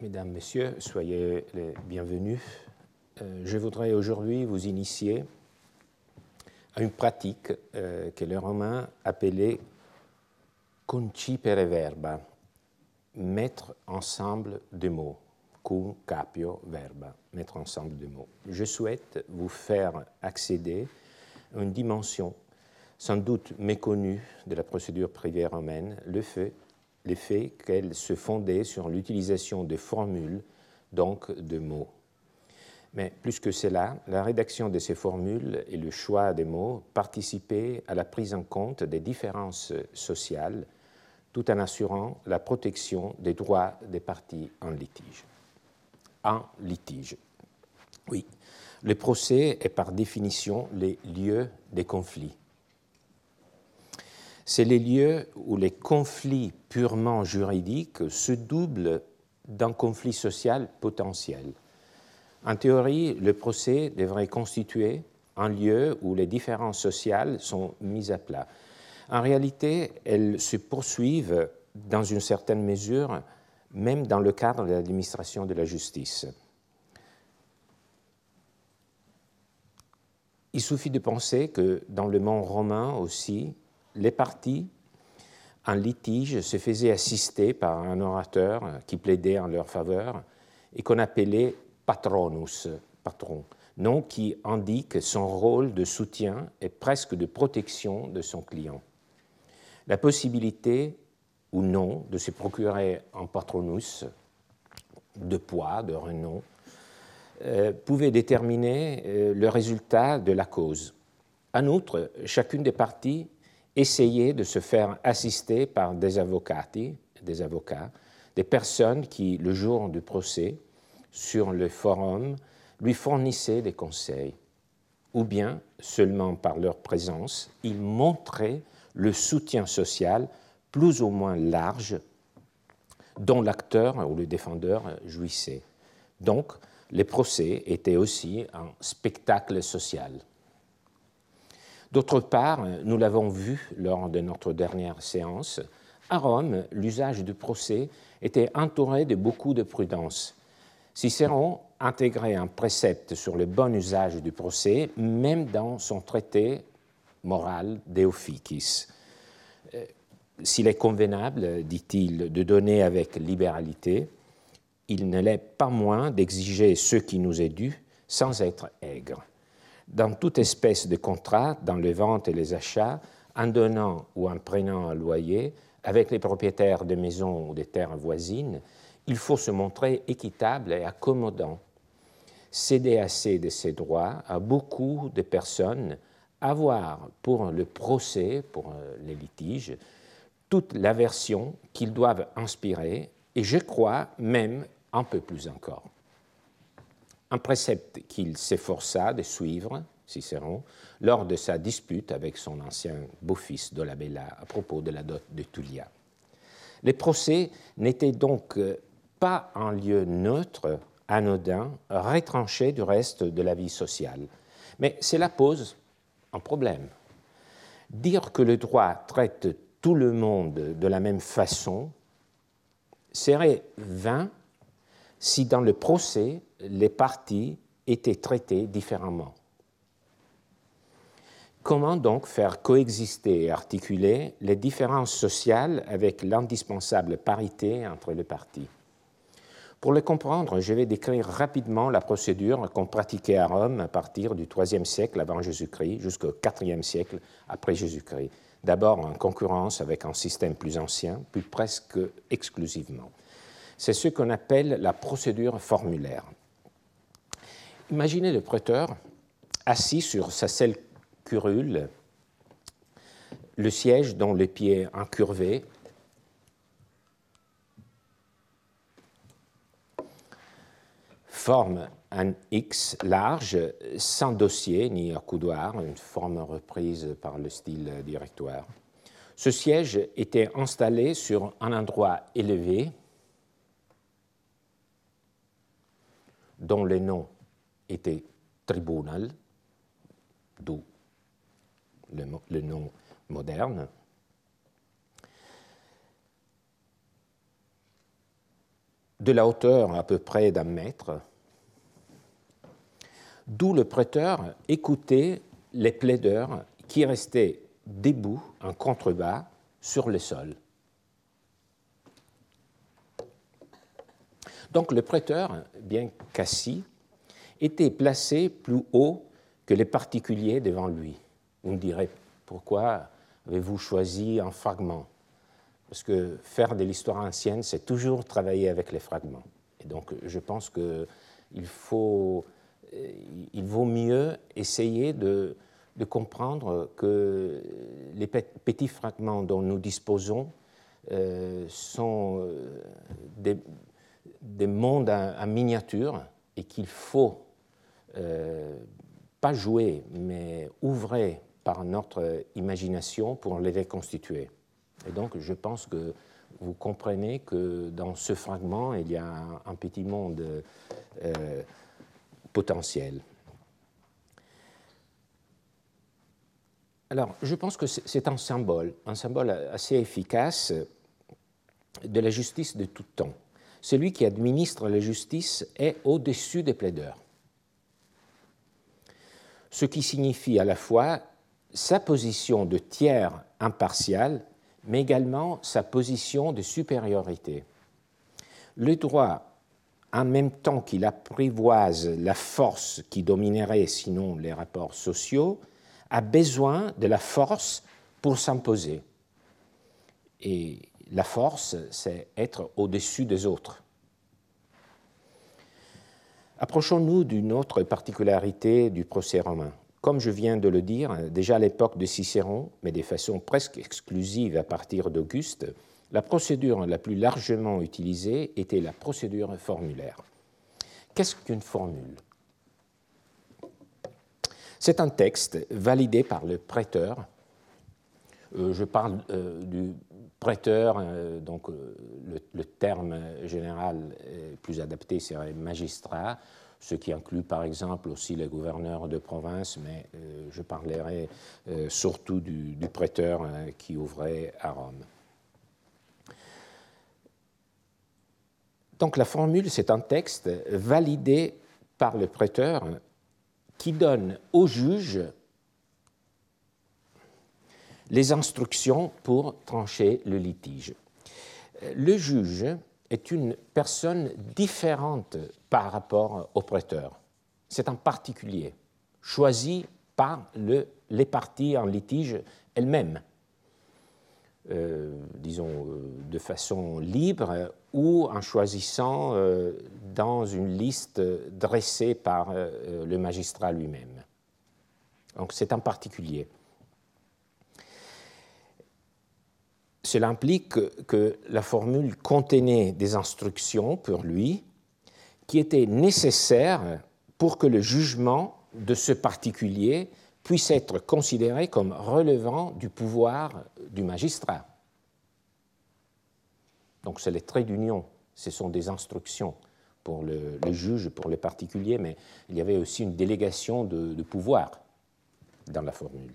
Mesdames, Messieurs, soyez les bienvenus. Euh, je voudrais aujourd'hui vous initier à une pratique euh, que les Romains appelaient concipere verba, mettre ensemble des mots. Cum capio verba, mettre ensemble des mots. Je souhaite vous faire accéder à une dimension sans doute méconnue de la procédure privée romaine, le fait l'effet qu'elle se fondait sur l'utilisation de formules, donc de mots. Mais plus que cela, la rédaction de ces formules et le choix des mots participaient à la prise en compte des différences sociales, tout en assurant la protection des droits des parties en litige. En litige. Oui, le procès est par définition les lieux des conflits c'est les lieux où les conflits purement juridiques se doublent d'un conflit social potentiel. En théorie, le procès devrait constituer un lieu où les différences sociales sont mises à plat. En réalité, elles se poursuivent dans une certaine mesure, même dans le cadre de l'administration de la justice. Il suffit de penser que dans le monde romain aussi, les parties en litige se faisaient assister par un orateur qui plaidait en leur faveur et qu'on appelait patronus, patron, nom qui indique son rôle de soutien et presque de protection de son client. La possibilité ou non de se procurer un patronus de poids, de renom, euh, pouvait déterminer euh, le résultat de la cause. En outre, chacune des parties essayer de se faire assister par des des avocats, des personnes qui, le jour du procès, sur le forum, lui fournissaient des conseils, ou bien, seulement par leur présence, ils montraient le soutien social plus ou moins large dont l'acteur ou le défendeur jouissait. Donc, les procès étaient aussi un spectacle social. D'autre part, nous l'avons vu lors de notre dernière séance, à Rome, l'usage du procès était entouré de beaucoup de prudence. Cicéron intégrait un précepte sur le bon usage du procès, même dans son traité moral De Officis. Euh, s'il est convenable, dit-il, de donner avec libéralité, il ne l'est pas moins d'exiger ce qui nous est dû sans être aigre dans toute espèce de contrat, dans les ventes et les achats, en donnant ou en prenant un loyer, avec les propriétaires de maisons ou des terres voisines, il faut se montrer équitable et accommodant. Céder assez de ses droits à beaucoup de personnes, avoir pour le procès, pour euh, les litiges, toute l'aversion qu'ils doivent inspirer, et je crois même un peu plus encore un précepte qu'il s'efforça de suivre, Cicéron, lors de sa dispute avec son ancien beau-fils Dolabella à propos de la dot de Tullia. Les procès n'étaient donc euh, pas un lieu neutre, anodin, retranché du reste de la vie sociale. Mais cela pose un problème. Dire que le droit traite tout le monde de la même façon serait vain si dans le procès, les parties étaient traitées différemment. Comment donc faire coexister et articuler les différences sociales avec l'indispensable parité entre les parties? Pour le comprendre, je vais décrire rapidement la procédure qu'on pratiquait à Rome à partir du IIIe siècle avant Jésus-Christ jusqu'au IVe siècle après Jésus-Christ. D'abord en concurrence avec un système plus ancien, puis presque exclusivement. C'est ce qu'on appelle la procédure formulaire. Imaginez le prêteur assis sur sa selle curule, le siège dont les pieds incurvés forme un X large, sans dossier ni accoudoir, une forme reprise par le style directoire. Ce siège était installé sur un endroit élevé, dont le nom était tribunal, d'où le, nom moderne. de la hauteur à peu près d'un mètre, d'où le prêteur écoutait les plaideurs qui restaient debout en contrebas sur le sol. Donc le prêteur, bien qu'assis, était placé plus haut que les particuliers devant lui. Vous me direz, pourquoi avez-vous choisi un fragment? Parce que faire de l'histoire ancienne, c'est toujours travailler avec les fragments. Et donc je pense qu'il faut, il vaut mieux essayer de, comprendre que les petits fragments dont nous disposons euh, sont euh, des, des mondes en, miniature et qu'il faut euh, pas jouer, mais ouvrir par notre imagination pour les reconstituer. Et donc, je pense que vous comprenez que dans ce fragment, il y a un, petit monde euh, potentiel. Alors, je pense que c'est un symbole, un symbole assez efficace de la justice de tout temps celui qui administre la justice est au-dessus des plaideurs. Ce qui signifie à la fois sa position de tiers impartial, mais également sa position de supériorité. Le droit, en même temps qu'il apprivoise la force qui dominerait sinon les rapports sociaux, a besoin de la force pour s'imposer. Et la force, c'est être au-dessus des autres. Approchons-nous d'une autre particularité du procès romain. Comme je viens de le dire, déjà à l'époque de Cicéron, mais de façon presque exclusive à partir d'Auguste, la procédure la plus largement utilisée était la procédure formulaire. Qu'est-ce qu'une formule? C'est un texte validé par le prêteur. Euh, je parle euh, du prêteur, euh, donc le, terme général plus adapté serait magistrat, ce qui inclut par exemple aussi les gouverneurs de province, mais je parlerai surtout du, du prêteur qui ouvrait à Rome. Donc la formule, c'est un texte validé par le prêteur qui donne au juge les instructions pour trancher le litige. Le juge est une personne différente par rapport au prêteur. C'est un particulier, choisi par le, les parties en litige elles-mêmes, euh, disons euh, de façon libre ou en choisissant euh, dans une liste dressée par le magistrat lui-même. Donc c'est un particulier. Cela implique que, la formule contenait des instructions pour lui qui étaient nécessaires pour que le jugement de ce particulier puisse être considéré comme relevant du pouvoir du magistrat. Donc c'est les traits d'union, ce sont des instructions pour le, juge, pour le particulier, mais il y avait aussi une délégation de pouvoir dans la formule.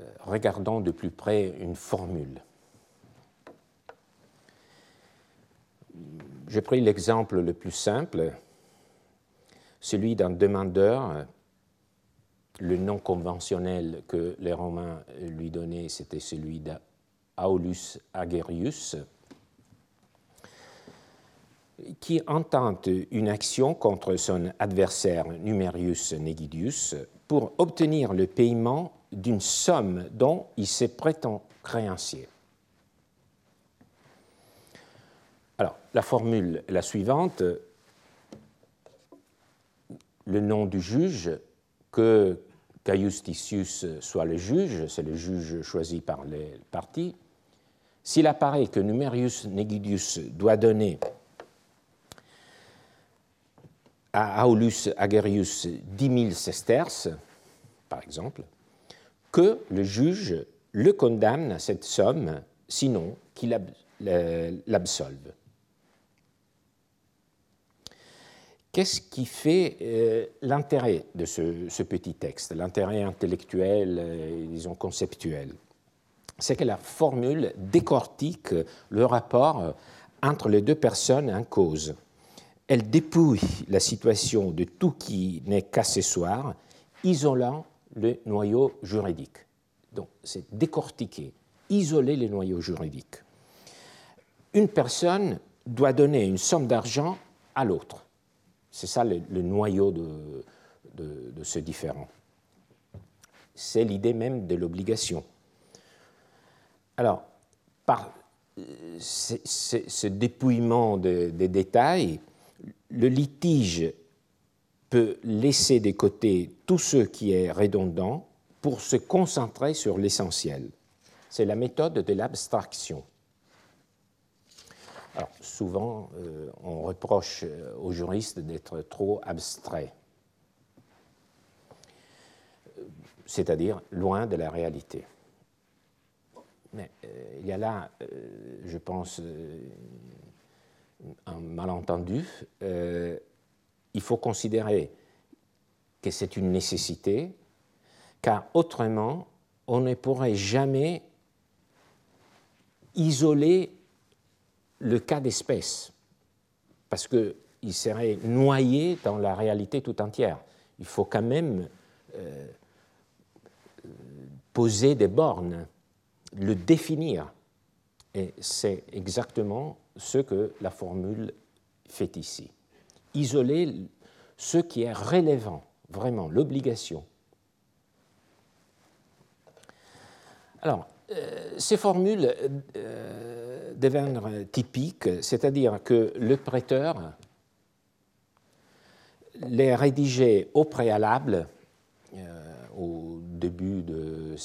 Euh, regardons de plus près une formule. J'ai pris l'exemple le plus simple, celui d'un demandeur. Le nom conventionnel que les Romains lui donnaient, c'était celui d'Aulus Agerius, qui entente une action contre son adversaire Numerius Negidius pour obtenir le paiement d'une somme dont il se prétend créancier. Alors, la formule est la suivante. Le nom du juge, que Caius Titius soit le juge, c'est le juge choisi par les partis. S'il apparaît que Numerius Negidius doit donner à Aulus Agerius 10 000 sesterces, par exemple, que le juge le condamne à cette somme, sinon qu'il l'absolve. Qu'est-ce qui fait euh, l'intérêt de ce, petit texte, l'intérêt intellectuel, euh, disons conceptuel? C'est que la formule décortique le rapport entre les deux personnes en cause. Elle dépouille la situation de tout qui n'est qu'accessoire, isolant le noyau juridique. Donc, c'est décortiquer, isoler le noyau juridique. Une personne doit donner une somme d'argent à l'autre. C'est ça le, noyau de, de ce différent. C'est l'idée même de l'obligation. Alors, par ce dépouillement des détails, le litige peut laisser de côté tout ce qui est redondant pour se concentrer sur l'essentiel. C'est la méthode de l'abstraction. Alors, souvent, euh, on reproche aux juristes d'être trop abstraits, c'est-à-dire loin de la réalité. Mais euh, il y a là, euh, je pense, euh, un malentendu. Il faut considérer que c'est une nécessité, car autrement, on ne pourrait jamais isoler le cas d'espèce, parce qu'il serait noyé dans la réalité tout entière. Il faut quand même poser des bornes le définir. Et c'est exactement ce que la formule fait ici. Isoler ce qui est relevant, vraiment, l'obligation. Alors, euh, ces formules euh, deviennent typiques, c'est-à-dire que le prêteur les rédigeait au préalable, euh, au début de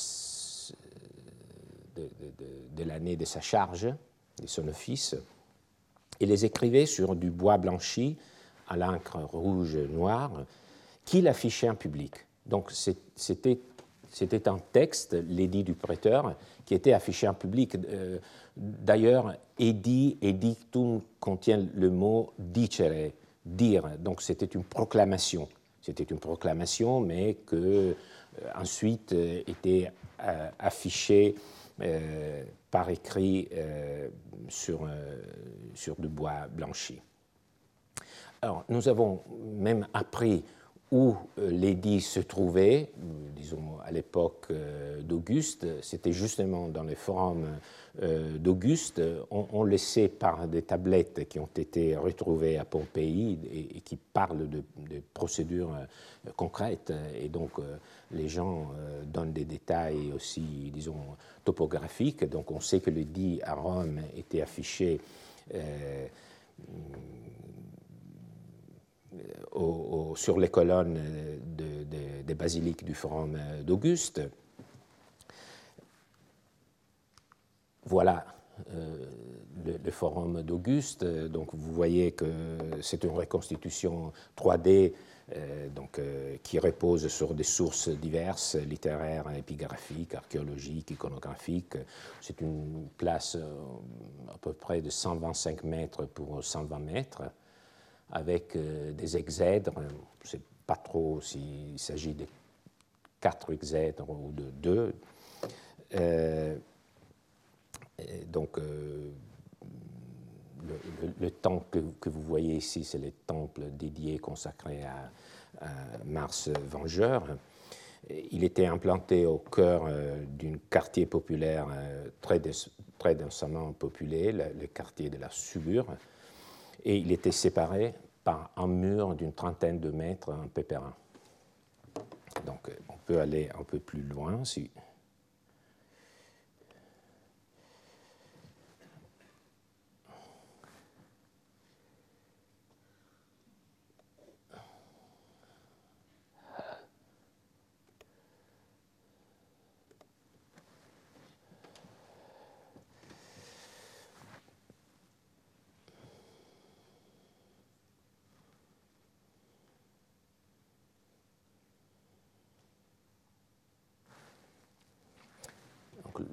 de, l'année de sa charge, de son office, et les écrivait sur du bois blanchi à l'encre rouge-noire qu'il affichait en public. Donc c'était un texte, l'édit du prêteur, qui était affiché en public. Euh, d'ailleurs, édit, edictum contient le mot dicere, dire. Donc c'était une proclamation. C'était une proclamation, mais que euh, ensuite euh, était affichée par écrit sur du bois blanchi. Alors, nous avons même appris où l'édit se trouvait, disons à l'époque d'Auguste, c'était justement dans les forums d'Auguste. On, le sait par des tablettes qui ont été retrouvées à Pompéi et, qui parlent de, procédures concrètes. Et donc, les gens donnent des détails aussi, disons, topographique. Donc on sait que le dit à Rome était affiché euh, sur les colonnes des basiliques du Forum d'Auguste. Voilà euh, le, Forum d'Auguste. Donc vous voyez que c'est une reconstitution 3D euh, donc, euh, qui repose sur des sources diverses, littéraires, épigraphiques, archéologiques, iconographiques. C'est une place euh, à peu près de 125 mètres pour 120 mètres, avec des exèdres. Je ne sais pas trop s'il s'agit de quatre exèdres ou de deux. donc, le, temple que, vous voyez ici, c'est le temple dédié, consacré à, Mars Vengeur. Il était implanté au cœur euh, d'un quartier populaire euh, très, très densément populé, le, quartier de la Subure, et il était séparé par un mur d'une trentaine de mètres, un pépérin. Donc euh, on peut aller un peu plus loin si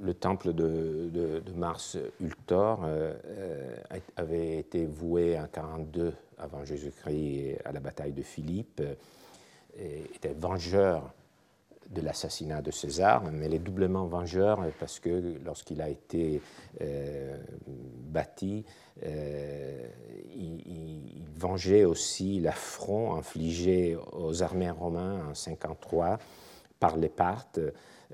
le temple de, Mars Ultor euh, euh, avait été voué en 42 avant Jésus-Christ à la bataille de Philippe, et était vengeur de l'assassinat de César, mais il est doublement vengeur parce que lorsqu'il a été euh, bâti, euh, il, vengeait aussi l'affront infligé aux armées romaines en 53 par les Parthes,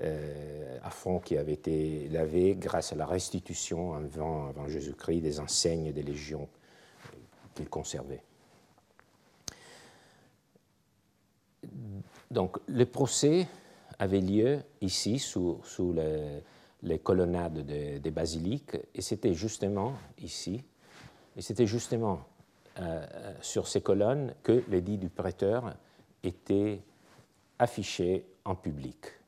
euh, affront qui avait été lavé grâce à la restitution avant, avant Jésus-Christ des enseignes des légions qu'il conservait. Donc le procès avait lieu ici, sous, les, colonnades des basiliques, et c'était justement ici, et c'était justement euh, sur ces colonnes que l'édit du prêteur était affiché en public.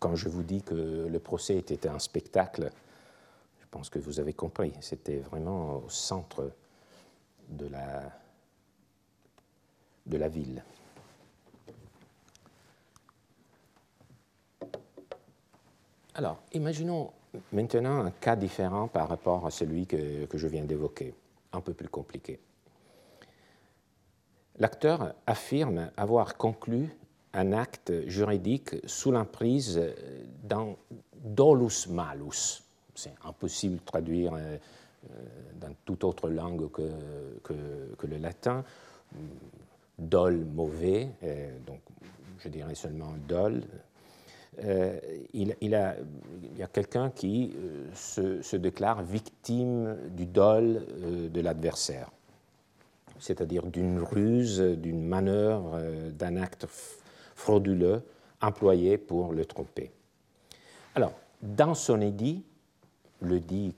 Quand je vous dis que le procès était un spectacle, je pense que vous avez compris. C'était vraiment au centre de la, de la ville. Alors, imaginons maintenant un cas différent par rapport à celui que, que je viens d'évoquer, un peu plus compliqué. L'acteur affirme avoir conclu un acte juridique sous l'emprise d'un dolus malus, c'est impossible de traduire euh, euh, dans toute autre langue que, que, le latin. Dol, mauvais, euh, donc je dirais seulement dol. il, y a quelqu'un qui se, déclare victime du dol de l'adversaire, c'est-à-dire d'une ruse, d'une manœuvre, d'un acte frauduleux employé pour le tromper. Alors, dans son édit, le dit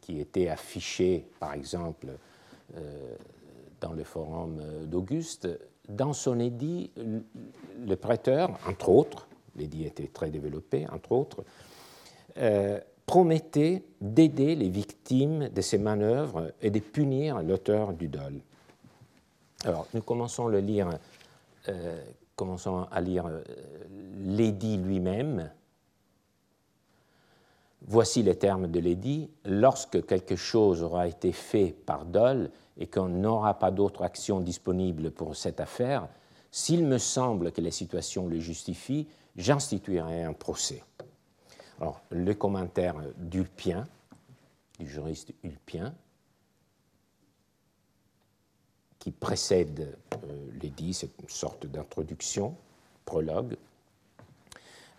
qui était affiché, par exemple, euh, dans le forum d'Auguste, dans son édit, le prêteur, entre autres, l'édit était très développé, entre autres, euh, promettait d'aider les victimes de ces manœuvres et de punir l'auteur du dol. Alors, nous commençons, le lire, euh, commençons à lire l'édit lui-même, Voici les termes de l'édit. Lorsque quelque chose aura été fait par Dole et qu'on n'aura pas d'autre action disponible pour cette affaire, s'il me semble que les situations le justifient, j'instituerai un procès. Alors, le commentaire d'Ulpien, du juriste Ulpien, qui précède euh, l'édit, c'est une sorte d'introduction, prologue,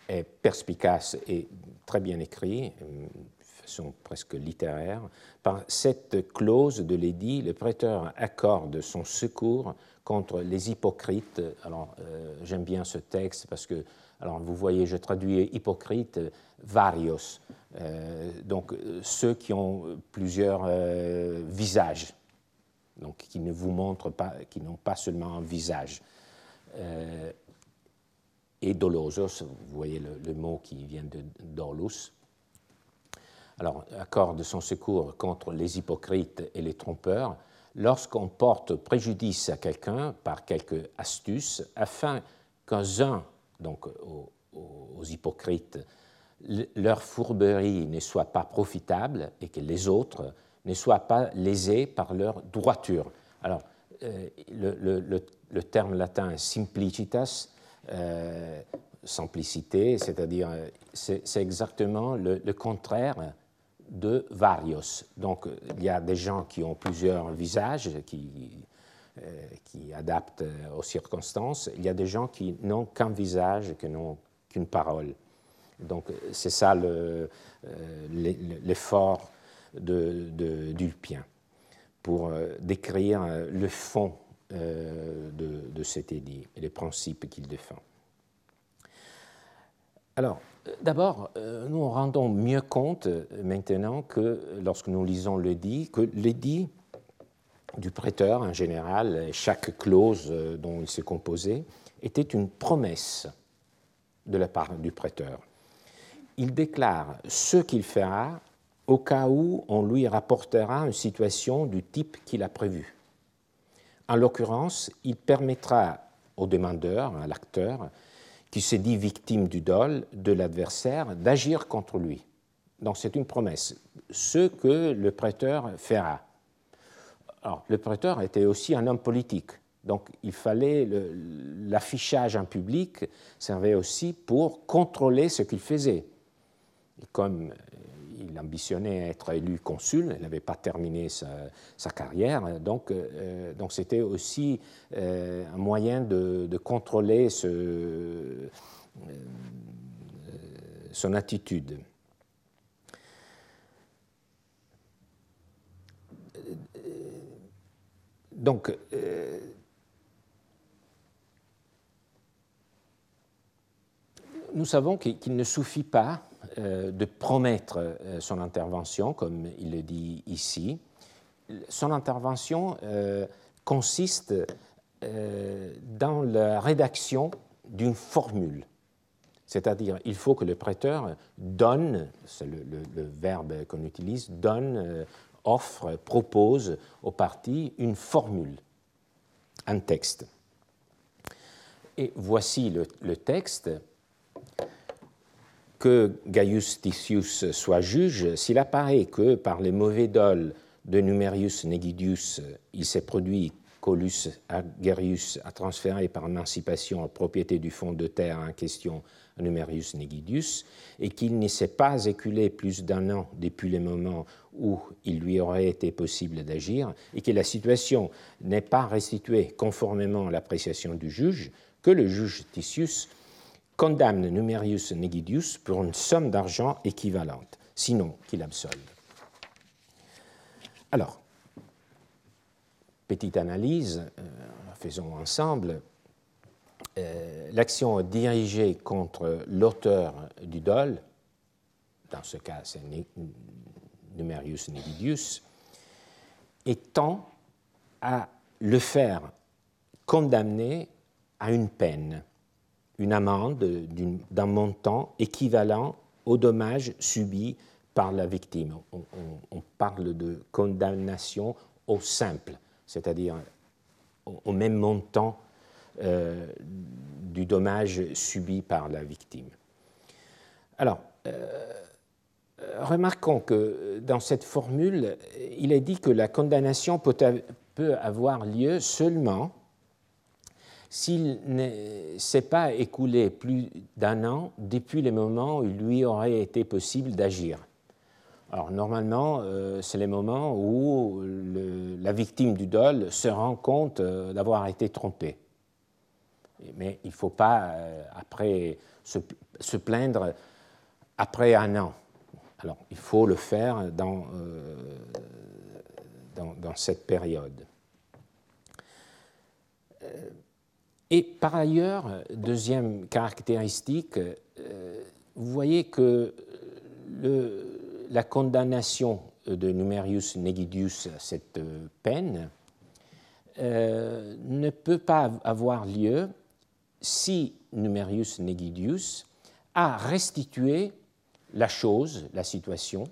est perspicace et très bien écrit, de façon presque littéraire. Par cette clause de l'édit, le prêteur accorde son secours contre les hypocrites. Alors, euh, j'aime bien ce texte parce que, alors, vous voyez, je traduis hypocrite, varios, euh, donc ceux qui ont plusieurs euh, visages, donc qui ne vous montrent pas, qui n'ont pas seulement un visage et dolosos, vous voyez le, mot qui vient de. Alors, accorde son secours contre les hypocrites et les trompeurs lorsqu'on porte préjudice à quelqu'un par quelque astuce afin qu'un donc aux, aux, hypocrites, leur fourberie ne soit pas profitable et que les autres ne soient pas lésés par leur droiture. Alors, euh, le, terme latin simplicitas euh, simplicité, c'est-à-dire c'est exactement le, contraire de varios. Donc il y a des gens qui ont plusieurs visages, qui, euh, qui adaptent aux circonstances. Il y a des gens qui n'ont qu'un visage, qui n'ont qu'une parole. Donc c'est ça euh, l'effort d'Ulpien pour décrire le fond euh, de, cet édit et les principes qu'il défend. Alors, d'abord, euh, nous rendons mieux compte euh, maintenant que lorsque nous lisons l'édit, que l'édit du prêteur en général, chaque clause dont il s'est composé, était une promesse de la part du prêteur. Il déclare ce qu'il fera au cas où on lui rapportera une situation du type qu'il a prévu. En l'occurrence, il permettra au demandeur, à l'acteur, qui se dit victime du dol de l'adversaire, d'agir contre lui. Donc c'est une promesse. Ce que le prêteur fera. Alors, le prêteur était aussi un homme politique. Donc il fallait l'affichage en public servait aussi pour contrôler ce qu'il faisait. Et comme il ambitionnait être élu consul, il n'avait pas terminé sa, carrière, donc euh, donc c'était aussi euh, un moyen de, contrôler euh, son attitude. Donc, nous savons qu'il ne suffit pas de promettre euh, son intervention, comme il le dit ici. Son intervention euh, consiste dans la rédaction d'une formule. C'est-à-dire, il faut que le prêteur donne, c'est le, verbe qu'on utilise, donne, offre, propose aux parties une formule, un texte. Et voici le texte que Gaius Titius soit juge, s'il apparaît que par les mauvais dols de Numerius Negidius, il s'est produit qu'Olus Agerius a transféré par émancipation la propriété du fonds de terre en question à Numerius Negidius, et qu'il ne s'est pas éculé plus d'un an depuis le moment où il lui aurait été possible d'agir, et que la situation n'est pas restituée conformément à l'appréciation du juge, que le juge Titius condamne Numerius Negidius pour une somme d'argent équivalente, sinon qu'il absolve. Alors, petite analyse, euh, faisons ensemble. Euh, l'action dirigée contre l'auteur du dol, dans ce cas c'est Numerius Negidius, étend à le faire condamner à une peine une amende d'un montant équivalent aux dommages subis par la victime. On, parle de condamnation au simple, c'est-à-dire au, même montant euh, du dommage subi par la victime. Alors, euh, remarquons que dans cette formule, il est dit que la condamnation peut avoir lieu seulement s'il ne s'est pas écoulé plus d'un an depuis le moment où il lui aurait été possible d'agir. Alors normalement, euh, c'est les moments où la victime du dol se rend compte euh, d'avoir été trompée. Mais il ne faut pas euh, après se, plaindre après un an. Alors il faut le faire dans, dans cette période. Et par ailleurs, deuxième caractéristique, euh, vous voyez que la condamnation de Numerius Negidius à cette peine euh, ne peut pas avoir lieu si Numerius Negidius a restitué la chose, la situation,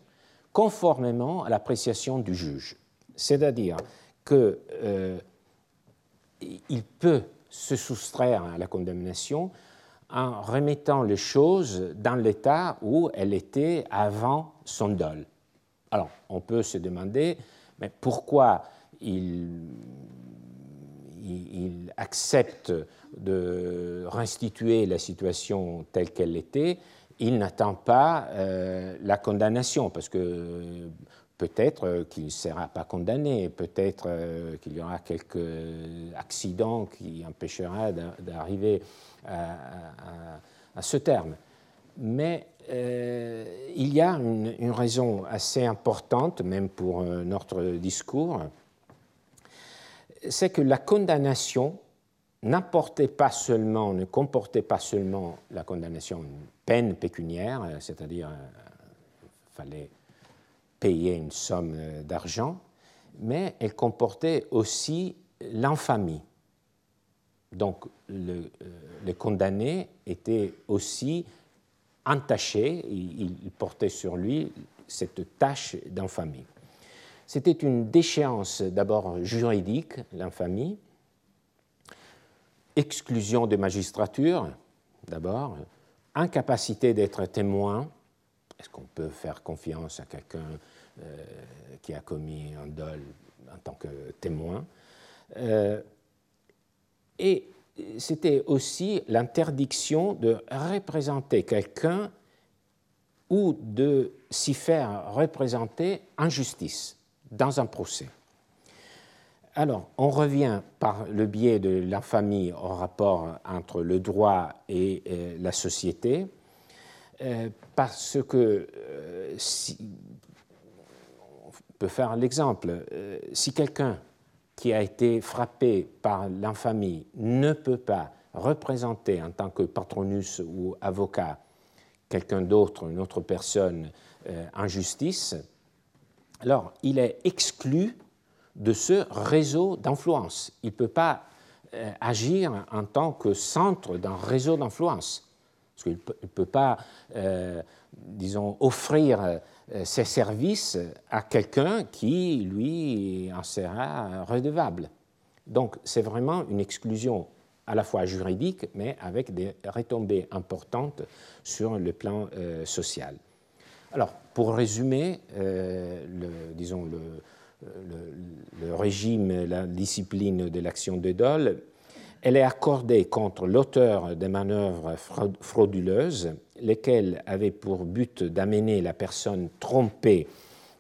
conformément à l'appréciation du juge. C'est-à-dire qu'il euh, peut se soustraire à la condamnation en remettant les choses dans l'état où elles étaient avant son dol. Alors, on peut se demander, mais pourquoi il, accepte de restituer la situation telle qu'elle était il n'attend pas euh, la condamnation, parce que Peut-être euh, qu'il ne sera pas condamné, peut-être euh, qu'il y aura quelques accidents qui empêchera d'arriver à, ce terme. Mais euh, il y a une, raison assez importante, même pour notre discours, c'est que la condamnation n'apportait pas seulement, ne comportait pas seulement la condamnation, une peine pécuniaire, c'est-à-dire fallait payer une somme euh, d'argent, mais elle comportait aussi l'infamie. Donc le, euh, condamné était aussi entaché, il, portait sur lui cette tâche d'infamie. C'était une déchéance d'abord juridique, l'infamie, exclusion de magistrature, d'abord, incapacité d'être témoin, est-ce qu'on peut faire confiance à quelqu'un qui a commis un dol en tant que témoin? Et c'était aussi l'interdiction de représenter quelqu'un ou de s'y faire représenter en justice dans un procès. Alors, on revient par le biais de l'infamie au rapport entre le droit et euh, la société, euh, parce que euh, si, on peut faire l'exemple, si quelqu'un qui a été frappé par l'infamie ne peut pas représenter en tant que patronus ou avocat quelqu'un d'autre, une autre personne en justice, alors il est exclu de ce réseau d'influence. Il ne peut pas euh, agir en tant que centre d'un réseau d'influence. Qu'il ne peut, pas, euh, disons, offrir euh, ses services à quelqu'un qui, lui, en sera redevable. Donc, c'est vraiment une exclusion à la fois juridique, mais avec des retombées importantes sur le plan social. Alors, pour résumer, le, disons, le, le, régime, la discipline de l'action de dol, elle est accordée contre l'auteur des manœuvres frauduleuses, lesquelles avaient pour but d'amener la personne trompée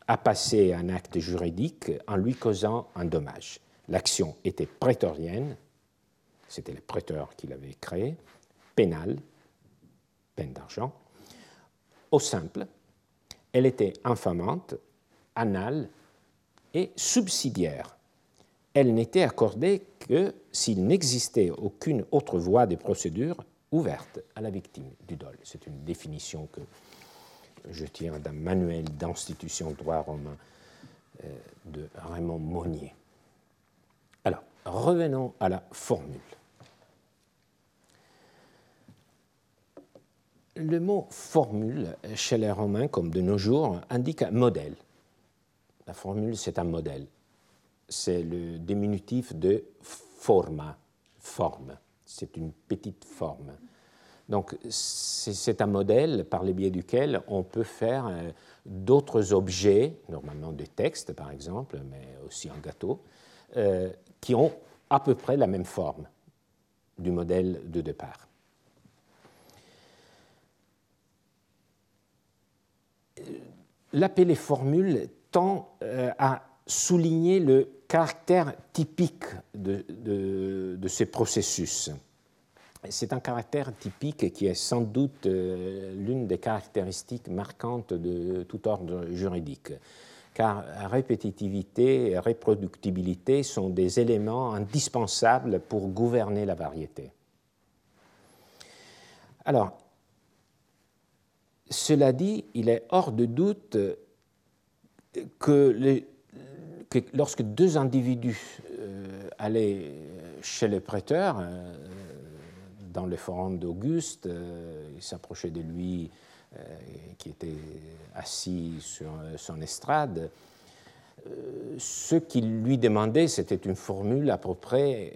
à passer un acte juridique en lui causant un dommage. L'action était prétorienne, c'était le prêteur qui l'avait créée, pénale, peine d'argent, au simple, elle était infamante, anale, et subsidiaire. Elle n'était accordée que s'il n'existait aucune autre voie de procédure ouverte à la victime du dol. C'est une définition que je tire d'un manuel d'institution droit romain euh, de Raymond Monnier. Alors, revenons à la formule. Le mot formule, chez les Romains comme de nos jours, indique un modèle, la formule, c'est un modèle. C'est le diminutif de forma, forme. C'est une petite forme. Donc, c'est un modèle par le biais duquel on peut faire euh, d'autres objets, normalement des textes par exemple, mais aussi un gâteau, euh, qui ont à peu près la même forme du modèle de départ. Euh, l'appeler formule tend à souligner le caractère typique de, ces processus. C'est un caractère typique qui est sans doute euh, l'une des caractéristiques marquantes de tout ordre juridique, car répétitivité et reproductibilité sont des éléments indispensables pour gouverner la variété. Alors, cela dit, il est hors de doute que, lorsque deux individus euh, allaient chez le prêteur, euh, dans le forum d'Auguste, euh, ils s'approchaient de lui qui était assis sur son estrade. ce qu'il lui demandait, c'était une formule à peu près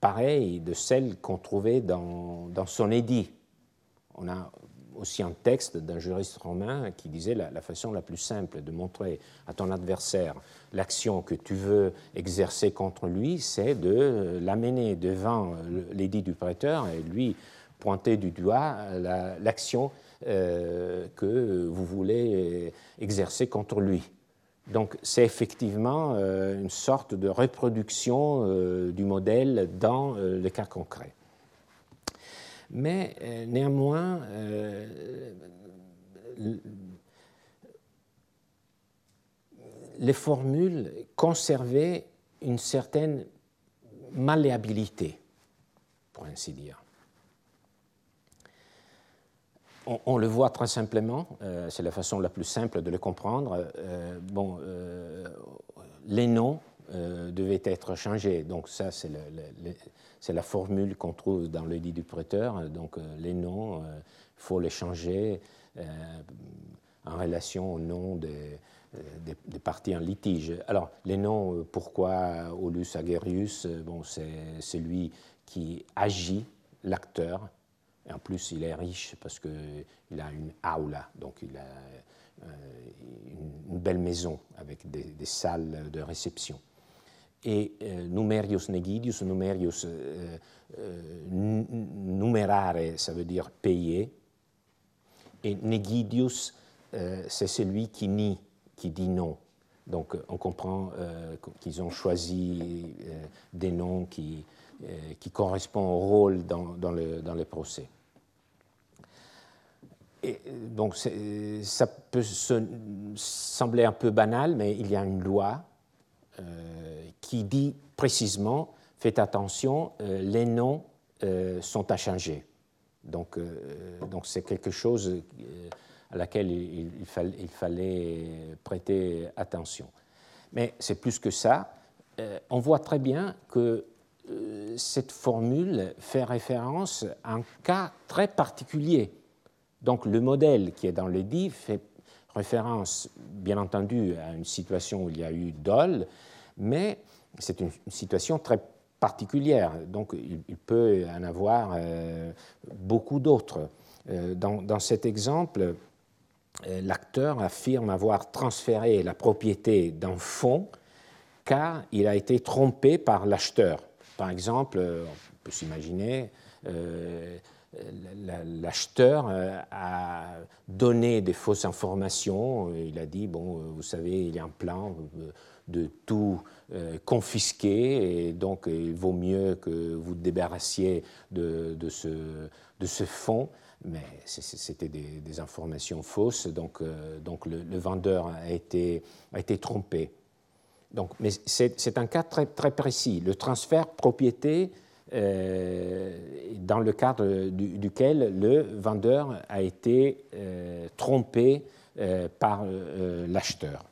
pareille de celle qu'on trouvait dans, son édit. Aussi un texte d'un juriste romain qui disait la, la, façon la plus simple de montrer à ton adversaire l'action que tu veux exercer contre lui, c'est de l'amener devant l'édit du prêteur et lui pointer du doigt l'action euh, que vous voulez exercer contre lui. Donc c'est effectivement euh, une sorte de reproduction euh, du modèle dans le cas concret mais euh, néanmoins, euh, les formules conservaient une certaine malléabilité, pour ainsi dire. On, le voit très simplement, euh, c'est la façon la plus simple de le comprendre. bon, les noms devaient être changés, donc ça c'est le, c'est la formule qu'on trouve dans le dit du prêteur. Donc euh, les noms, il euh, faut les changer euh, en relation au nom des, parties en litige. Alors les noms, pourquoi Aulus Agerius bon, C'est celui qui agit, l'acteur, en plus, il est riche parce qu'il a une aula, donc il a une, belle maison avec des, salles de réception. Et numerius negidius, numerius numerare, ça veut dire payer, et negidius, c'est celui qui nie, qui dit non. Donc on comprend euh, qu'ils ont choisi euh, des noms qui, euh, qui, correspondent au rôle dans, dans, le, dans le, procès. Et donc ça peut sembler un peu banal, mais il y a une loi qui dit précisément, faites attention, les noms sont à changer. Donc donc c'est quelque chose à laquelle il, fallait, prêter attention. Mais c'est plus que ça. Euh, on voit très bien que euh, cette formule fait référence à un cas très particulier. Donc le modèle qui est dans le dit fait référence, bien entendu, à une situation où il y a eu dol, mais c'est une, situation très particulière. Donc il, peut en avoir euh, beaucoup d'autres. Dans, dans, cet exemple, euh, l'acteur affirme avoir transféré la propriété d'un fonds car il a été trompé par l'acheteur. Par exemple, euh, on peut s'imaginer, euh, l'acheteur a donné des fausses informations. Il a dit, bon, vous savez, il y a un plan de tout confisquer et donc il vaut mieux que vous débarrassiez de, de, ce, de ce fonds mais c'était des, informations fausses, donc, euh, donc le, vendeur a été, a été trompé. Donc, mais c'est un cas très, très précis. Le transfert propriété, euh, dans le cadre duquel le vendeur a été euh, trompé par l'acheteur.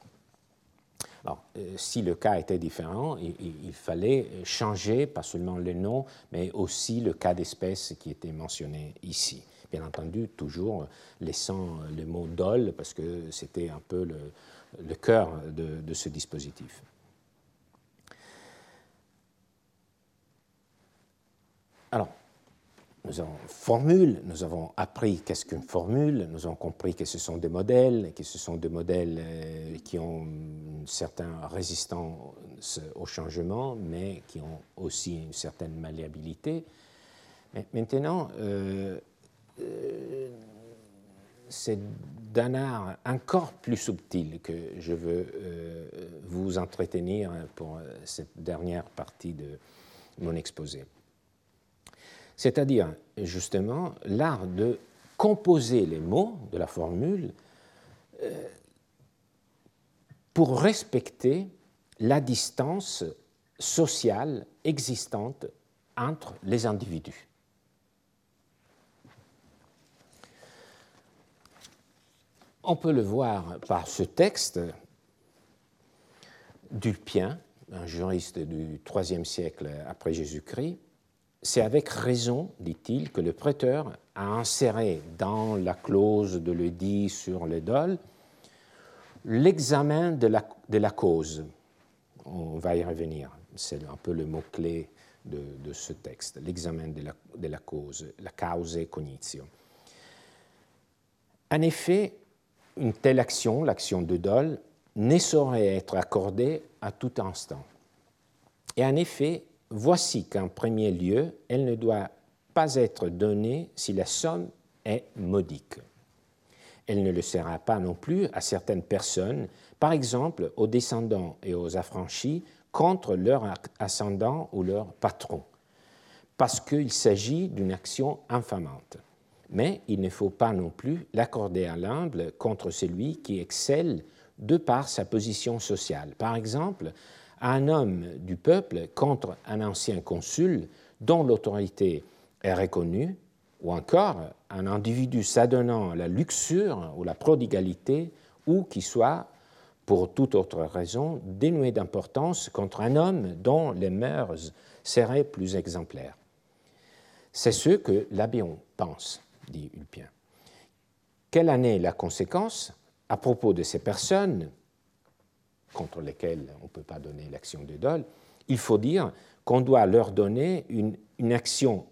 Alors, si le cas était différent, il, fallait changer pas seulement le nom, mais aussi le cas d'espèce qui était mentionné ici bien entendu toujours laissant le mot dol parce que c'était un peu le, cœur de, ce dispositif. Alors, nous avons formule, nous avons appris qu'est-ce qu'une formule, nous avons compris que ce sont des modèles, que ce sont des modèles euh, qui ont une certaine résistance au changement, mais qui ont aussi une certaine malléabilité. Maintenant, euh, euh, c'est d'un art encore plus subtil que je veux vous entretenir pour cette dernière partie de mon exposé. C'est-à-dire, justement, l'art de composer les mots de la formule euh, pour respecter la distance sociale existante entre les individus. On peut le voir par ce texte d'Ulpien, un juriste du IIIe siècle après Jésus-Christ. C'est avec raison, dit-il, que le prêteur a inséré dans la clause de l'édit sur les dol l'examen de la, cause. On va y revenir, c'est un peu le mot-clé de, ce texte, l'examen de la, de la, cause, la cause cognitio. En effet, une telle action, l'action de Dole, ne saurait être accordée à tout instant. Et en effet, voici qu'en premier lieu, elle ne doit pas être donnée si la somme est modique. Elle ne le sera pas non plus à certaines personnes, par exemple aux descendants et aux affranchis, contre leur ascendant ou leur patron, parce qu'il s'agit d'une action infamante mais il ne faut pas non plus l'accorder à l'humble contre celui qui excelle de par sa position sociale. Par exemple, un homme du peuple contre un ancien consul dont l'autorité est reconnue, ou encore un individu s'adonnant à la luxure ou la prodigalité, ou qui soit, pour toute autre raison, dénué d'importance contre un homme dont les mœurs seraient plus exemplaires. C'est ce que l'Abéon pense dit Ulpien. Quelle en est la conséquence à propos de ces personnes contre lesquelles on ne peut pas donner l'action de dol Il faut dire qu'on doit leur donner une, action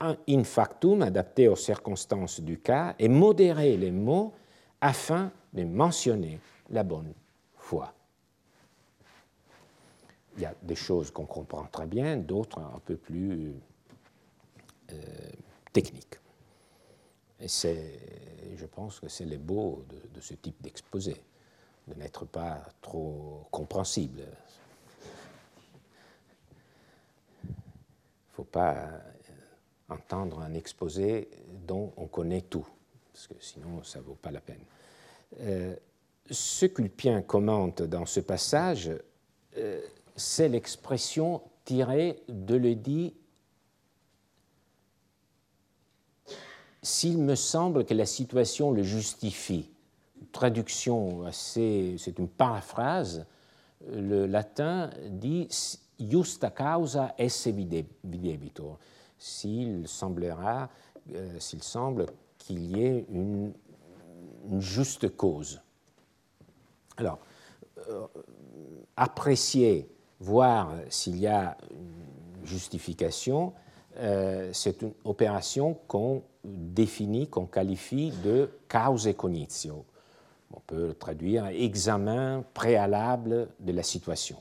in factum adapté aux circonstances du cas et modérer les mots afin de mentionner la bonne foi. Il y a des choses qu'on comprend très bien, d'autres un peu plus euh, techniques. Et je pense que c'est le beau de, ce type d'exposé, de n'être pas trop compréhensible. Il ne faut pas entendre un exposé dont on connaît tout, parce que sinon ça ne vaut pas la peine. Euh, ce qu'Ulpien commente dans ce passage, euh, c'est l'expression tirée de l'édit S'il me semble que la situation le justifie, traduction assez, c'est une paraphrase, le latin dit justa causa esse videbitur s'il semblera, euh, s'il semble qu'il y ait une, juste cause. Alors, euh, apprécier, voir s'il y a une justification, euh, c'est une opération qu'on définit, qu'on qualifie de cause cognitio. On peut traduire examen préalable de la situation.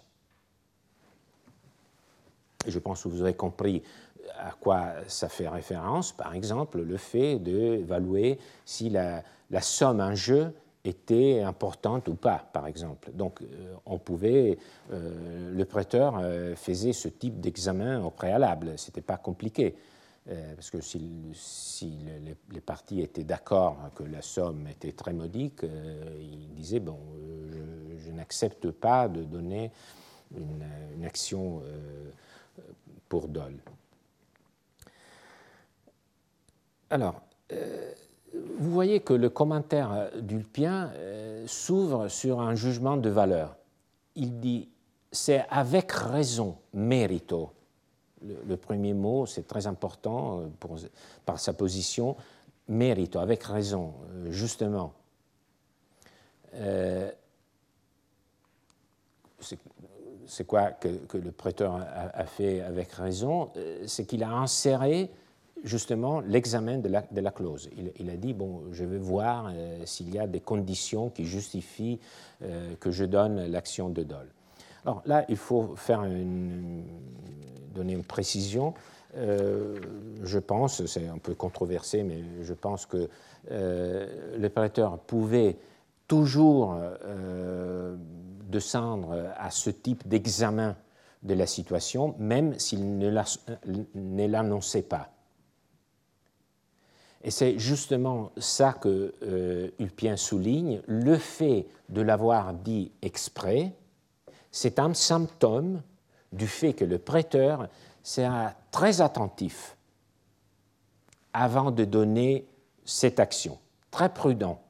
je pense que vous aurez compris à quoi ça fait référence, par exemple, le fait d'évaluer si la, somme en jeu était importante ou pas, par exemple. Donc, euh, on pouvait, euh, le prêteur euh, faisait ce type d'examen au préalable. Ce n'était pas compliqué, parce que si, les, parties étaient d'accord que la somme était très modique, il disait bon, je, n'accepte pas de donner une, action pour dol. Alors, euh, vous voyez que le commentaire d'Ulpien euh, s'ouvre sur un jugement de valeur. Il dit c'est avec raison, mérito. Le, premier mot, c'est très important euh, par sa position, mérito, avec raison, justement. c'est quoi que, le prêteur a, fait avec raison? C'est qu'il a inséré justement l'examen de la, clause. Il, a dit, bon, je vais voir euh, s'il y a des conditions qui justifient euh, que je donne l'action de Dole. Alors là, il faut faire une, donner une précision. Euh, je pense, c'est un peu controversé, mais je pense que le prêteur pouvait toujours descendre à ce type d'examen de la situation, même s'il ne l'annonçait pas. Et c'est justement ça que euh, Ulpien souligne, le fait de l'avoir dit exprès, c'est un symptôme du fait que le prêteur sera très attentif avant de donner cette action, très prudent.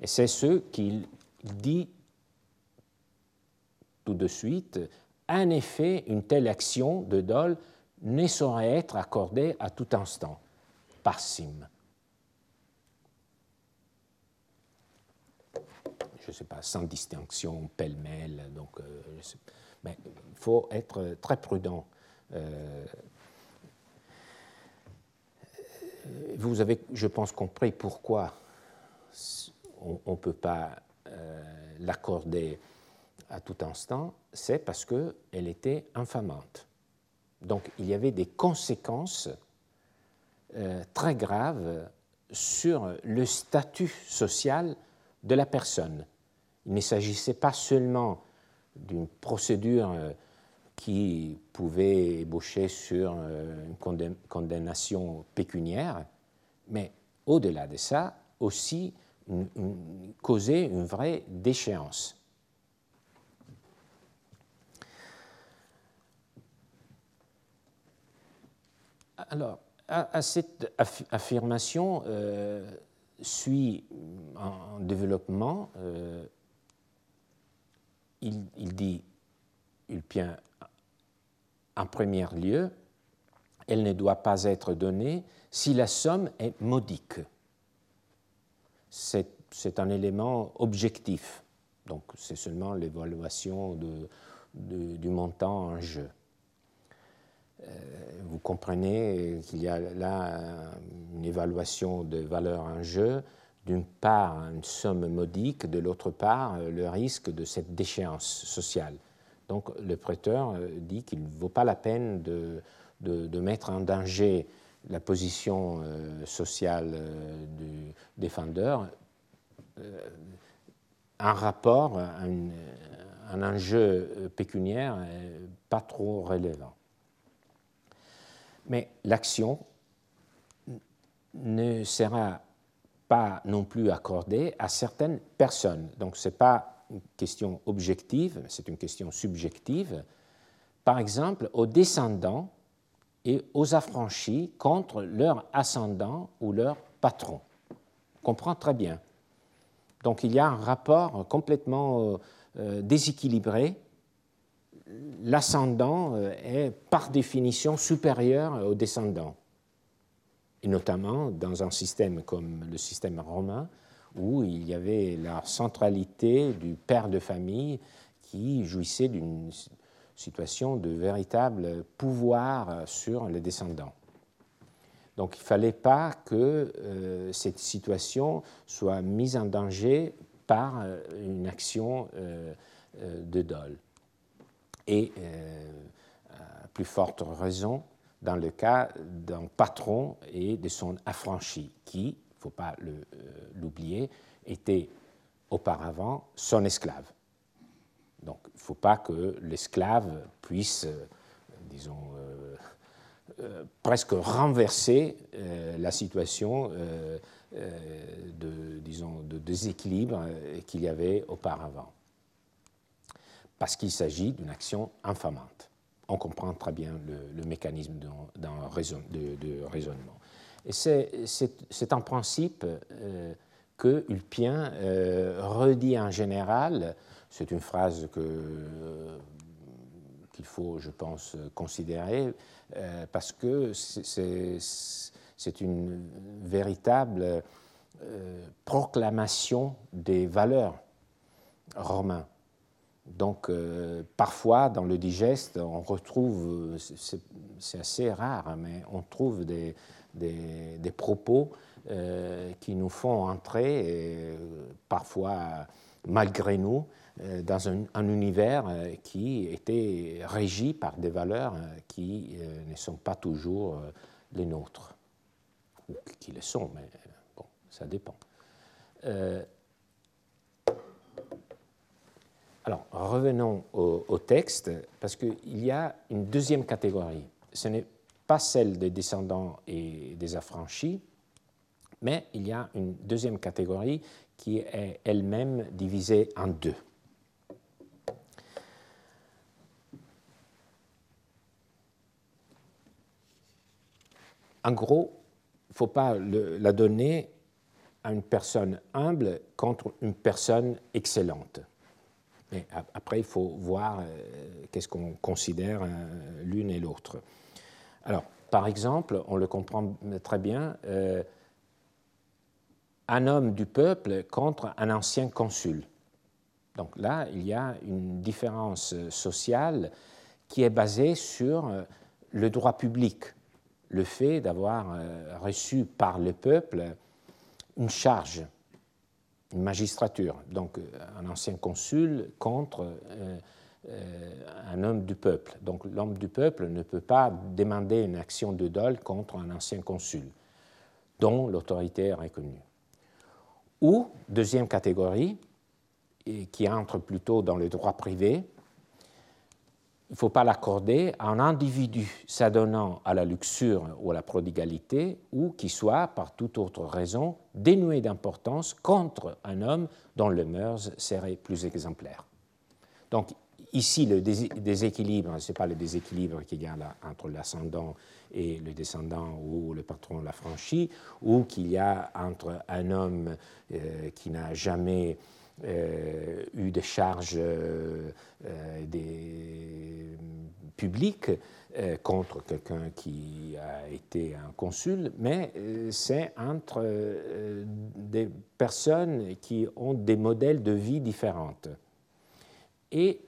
Et c'est ce qu'il dit tout de suite. En effet, une telle action de dol ne saurait être accordée à tout instant je ne sais pas, sans distinction, pêle-mêle. Donc, euh, il faut être très prudent. Euh, vous avez, je pense, compris pourquoi on ne peut pas euh, l'accorder à tout instant. C'est parce qu'elle était infamante. Donc, il y avait des conséquences très grave sur le statut social de la personne. Il ne s'agissait pas seulement d'une procédure euh, qui pouvait ébaucher sur euh, une condamnation pécuniaire, mais au-delà de ça, aussi causer une vraie déchéance. Alors, à, cette affirmation euh, suit en développement, il, il, dit, en premier lieu, elle ne doit pas être donnée si la somme est modique. C'est un élément objectif, donc c'est seulement l'évaluation du montant en jeu. vous comprenez qu'il y a là une évaluation de valeur en jeu, d'une part une somme modique, de l'autre part le risque de cette déchéance sociale. Donc le prêteur dit qu'il ne vaut pas la peine de, mettre en danger la position sociale du défendeur un rapport, un, un enjeu pécuniaire pas trop relevant. Mais l'action ne sera pas non plus accordée à certaines personnes. Donc ce n'est pas une question objective, c'est une question subjective. Par exemple, aux descendants et aux affranchis contre leur ascendant ou leur patron. On comprend très bien. Donc il y a un rapport complètement euh, déséquilibré. L'ascendant euh, est par définition supérieur au descendant, et notamment dans un système comme le système romain, où il y avait la centralité du père de famille qui jouissait d'une situation de véritable pouvoir sur les descendants. Donc il ne fallait pas que euh, cette situation soit mise en danger par euh, une action euh, de dol. Et à plus forte raison dans le cas d'un patron et de son affranchi, qui, il ne faut pas l'oublier, était auparavant son esclave. Donc il ne faut pas que l'esclave puisse, disons, euh, presque renverser euh, la situation euh, de, disons, de déséquilibre qu'il y avait auparavant. Parce qu'il s'agit d'une action infamante. On comprend très bien le, mécanisme de, raison, de, raisonnement. Et c'est en principe que Ulpien redit en général, c'est une phrase qu'il faut, je pense, considérer, euh, parce que c'est une véritable euh, proclamation des valeurs romains. Donc, euh, parfois, dans le digeste, on retrouve, c'est assez rare, mais on trouve des, des, propos qui nous font entrer, parfois malgré nous, euh, dans un, univers euh, qui était régi par des valeurs euh, qui ne sont pas toujours les nôtres, ou qui le sont, mais bon, ça dépend. Alors, revenons au, texte, parce qu'il y a une deuxième catégorie. Ce n'est pas celle des descendants et des affranchis, mais il y a une deuxième catégorie qui est elle-même divisée en deux. en gros, il ne faut pas la donner à une personne humble contre une personne excellente. Mais après, il faut voir euh, qu'est-ce qu'on considère euh, l'une et l'autre. Alors, par exemple, on le comprend très bien, euh, un homme du peuple contre un ancien consul. Donc là, il y a une différence sociale qui est basée sur le droit public le fait d'avoir reçu par le peuple une charge, magistrature, donc euh, un ancien consul contre euh, un homme du peuple. Donc l'homme du peuple ne peut pas demander une action de dol contre un ancien consul dont l'autorité est reconnue. Ou, deuxième catégorie, qui entre plutôt dans le droit privé, il ne faut pas l'accorder à un individu s'adonnant à la luxure ou à la prodigalité, ou qui soit, par toute autre raison, dénué d'importance contre un homme dont le mœurs serait plus exemplaire. Donc ici, le déséquilibre, ce n'est pas le déséquilibre qu'il y a entre l'ascendant et le descendant ou le patron l'affranchi, ou qu'il y a entre un homme euh, qui n'a jamais euh, eu des charges euh, euh, publiques contre quelqu'un qui a été un consul, mais c'est entre des personnes qui ont des modèles de vie différents. Et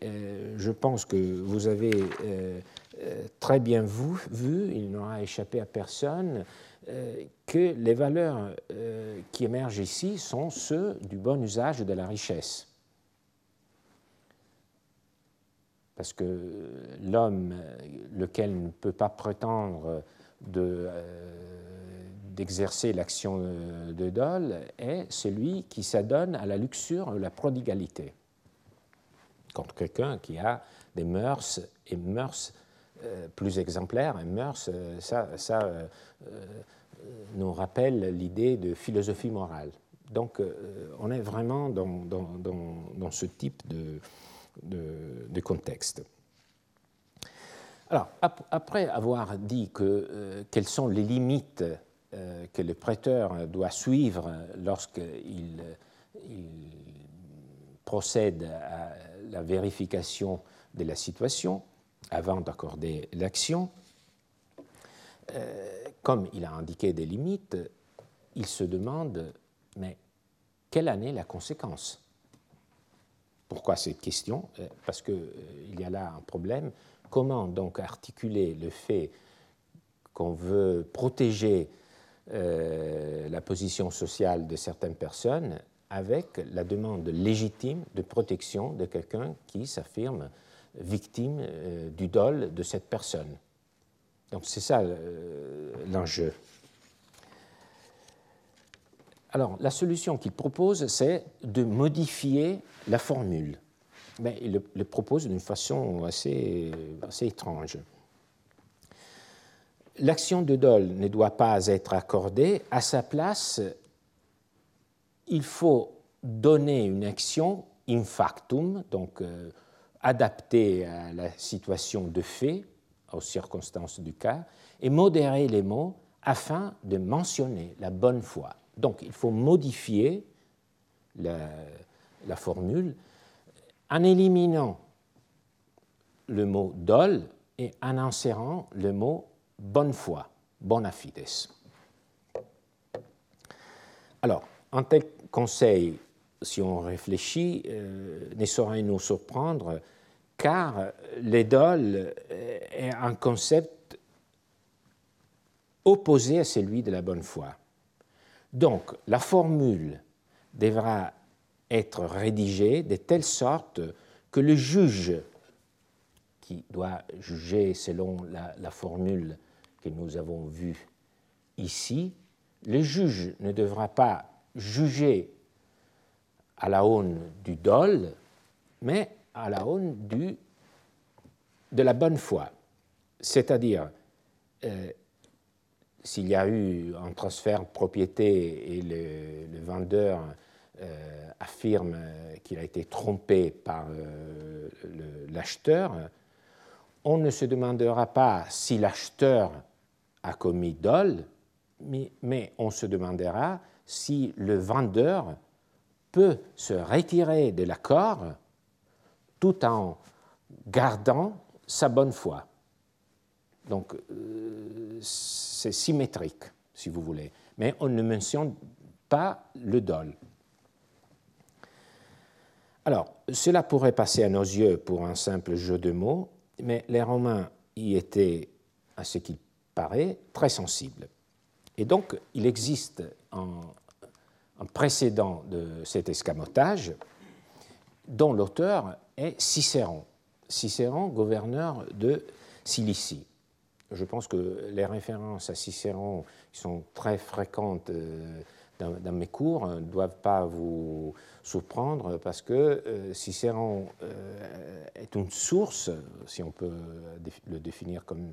je pense que vous avez très bien vu, il n'aura échappé à personne, que les valeurs qui émergent ici sont ceux du bon usage de la richesse. Parce que l'homme, lequel ne peut pas prétendre d'exercer l'action de dol, est celui qui s'adonne à la luxure, la prodigalité contre quelqu'un qui a des mœurs et mœurs euh, plus exemplaires. Et mœurs, euh, ça, euh, nous rappelle l'idée de philosophie morale. Donc on est vraiment dans, dans, ce type de, contexte. Alors, après avoir dit que, quelles sont les limites que le prêteur doit suivre lorsqu'il il procède à la vérification de la situation avant d'accorder l'action. Euh, comme il a indiqué des limites, il se demande, mais quelle en est la conséquence? Pourquoi cette question? Euh, Parce qu'il euh, y a là un problème. Comment donc articuler le fait qu'on veut protéger la position sociale de certaines personnes avec la demande légitime de protection de quelqu'un qui s'affirme victime euh, du dol de cette personne. Donc c'est ça euh, l'enjeu. Alors la solution qu'il propose, c'est de modifier la formule. Mais il le, propose d'une façon assez, assez étrange. L'action de dol ne doit pas être accordée. À sa place, il faut donner une action in factum, donc euh, adaptée à la situation de fait, aux circonstances du cas, et modérer les mots afin de mentionner la bonne foi. Donc il faut modifier la, la formule en éliminant le mot dol et en insérant le mot bonne foi, bona fides. Alors, un tel conseil, si on réfléchit, euh, ne saurait nous surprendre, car l'idole est un concept opposé à celui de la bonne foi. Donc, la formule devra être rédigée de telle sorte que le juge, qui doit juger selon la, la formule que nous avons vue ici, le juge ne devra pas juger à la aune du dol, mais à la aune de la bonne foi. C'est-à-dire, euh, s'il y a eu un transfert de propriété et le, vendeur euh, affirme qu'il a été trompé par euh, l'acheteur, on ne se demandera pas si l'acheteur a commis dol, mais on se demandera si le vendeur peut se retirer de l'accord tout en gardant sa bonne foi. Donc, euh, c'est symétrique, si vous voulez. Mais on ne mentionne pas le dol. Alors, cela pourrait passer à nos yeux pour un simple jeu de mots, mais les Romains y étaient, à ce qu'il paraît, très sensibles. Et donc, il existe un, précédent de cet escamotage dont l'auteur est Cicéron. Cicéron, gouverneur de Cilicie. Je pense que les références à Cicéron, qui sont très fréquentes euh, dans, mes cours, ne doivent pas vous surprendre parce que euh, Cicéron euh, est une source, si on peut le définir comme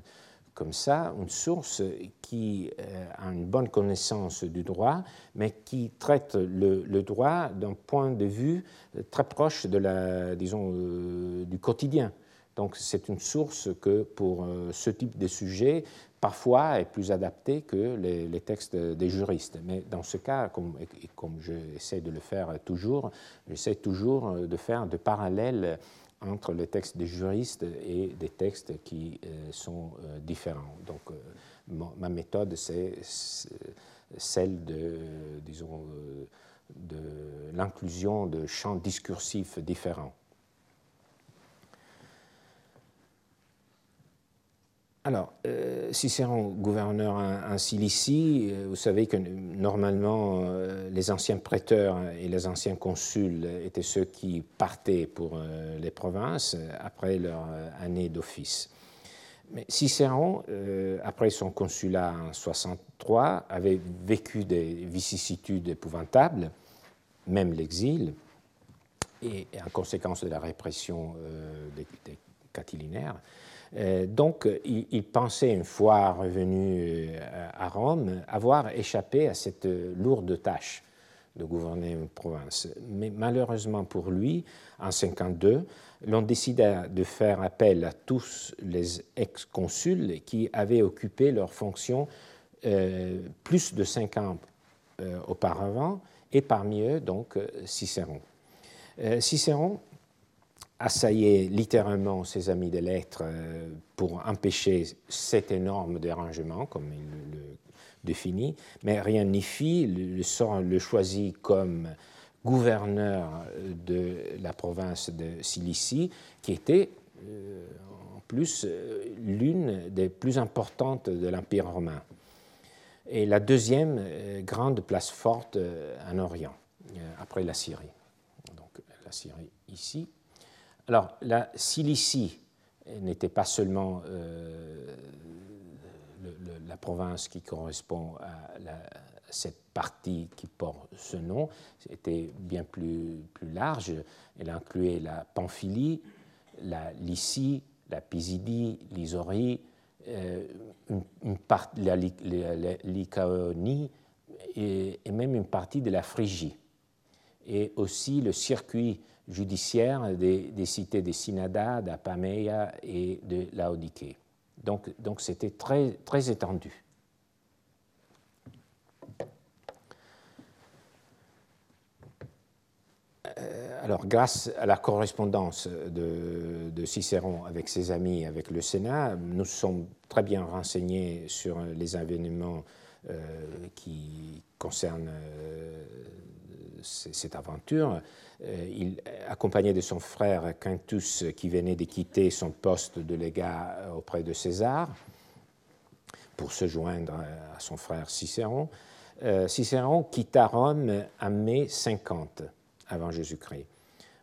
comme ça une source qui euh, a une bonne connaissance du droit, mais qui traite le, droit d'un point de vue très proche de la, disons, euh, du quotidien. Donc c'est une source que pour euh, ce type de sujet, parfois est plus adaptée que les, textes des juristes. Mais dans ce cas, comme, comme j'essaie de le faire toujours, j'essaie toujours de faire de parallèles entre les textes des juristes et des textes qui euh, sont euh, différents. Donc, euh, ma méthode, c'est celle de, disons, de l'inclusion de champs discursifs différents. Alors, euh, Cicéron, gouverneur en, Cilicie, euh, vous savez que normalement euh, les anciens prêteurs et les anciens consuls étaient ceux qui partaient pour les provinces après leur année d'office. Mais Cicéron, après son consulat en 63, avait vécu des vicissitudes épouvantables, même l'exil, et, en conséquence de la répression des catilinaires. Euh, donc, il, pensait, une fois revenu euh, à Rome, avoir échappé à cette lourde tâche de gouverner une province. Mais malheureusement pour lui, en 52, l'on décida de faire appel à tous les ex-consuls qui avaient occupé leurs fonctions euh, plus de cinq ans auparavant, et parmi eux, donc, Cicéron. Cicéron assaillait littéralement ses amis des lettres euh, pour empêcher cet énorme dérangement, comme il le définit, mais rien n'y fit. Le, sort le choisit comme gouverneur de la province de Cilicie, qui était euh, en plus euh, l'une des plus importantes de l'Empire romain, et la deuxième grande place forte en Orient, après la Syrie. Donc la Syrie ici. Alors, la Cilicie n'était pas seulement euh, la province qui correspond à, cette partie qui porte ce nom, c'était bien plus, plus large. Elle incluait la Pamphylie, la Lycie, la Pisidie, l'Isorie, euh, partie, la, Lycaonie et, et, même une partie de la Phrygie. Et aussi le circuit judiciaire des, cités de Synada, d'Apameia et de Laodiké. Donc, donc c'était très, très étendu. Euh, alors, grâce à la correspondance de, Cicéron avec ses amis, avec le Sénat, nous sommes très bien renseignés sur les événements euh, qui concernent cette aventure. Euh, il, accompagné de son frère Quintus, qui venait de quitter son poste de légat auprès de César, pour se joindre à son frère Cicéron, euh, Cicéron quitta Rome en mai 50 avant Jésus-Christ.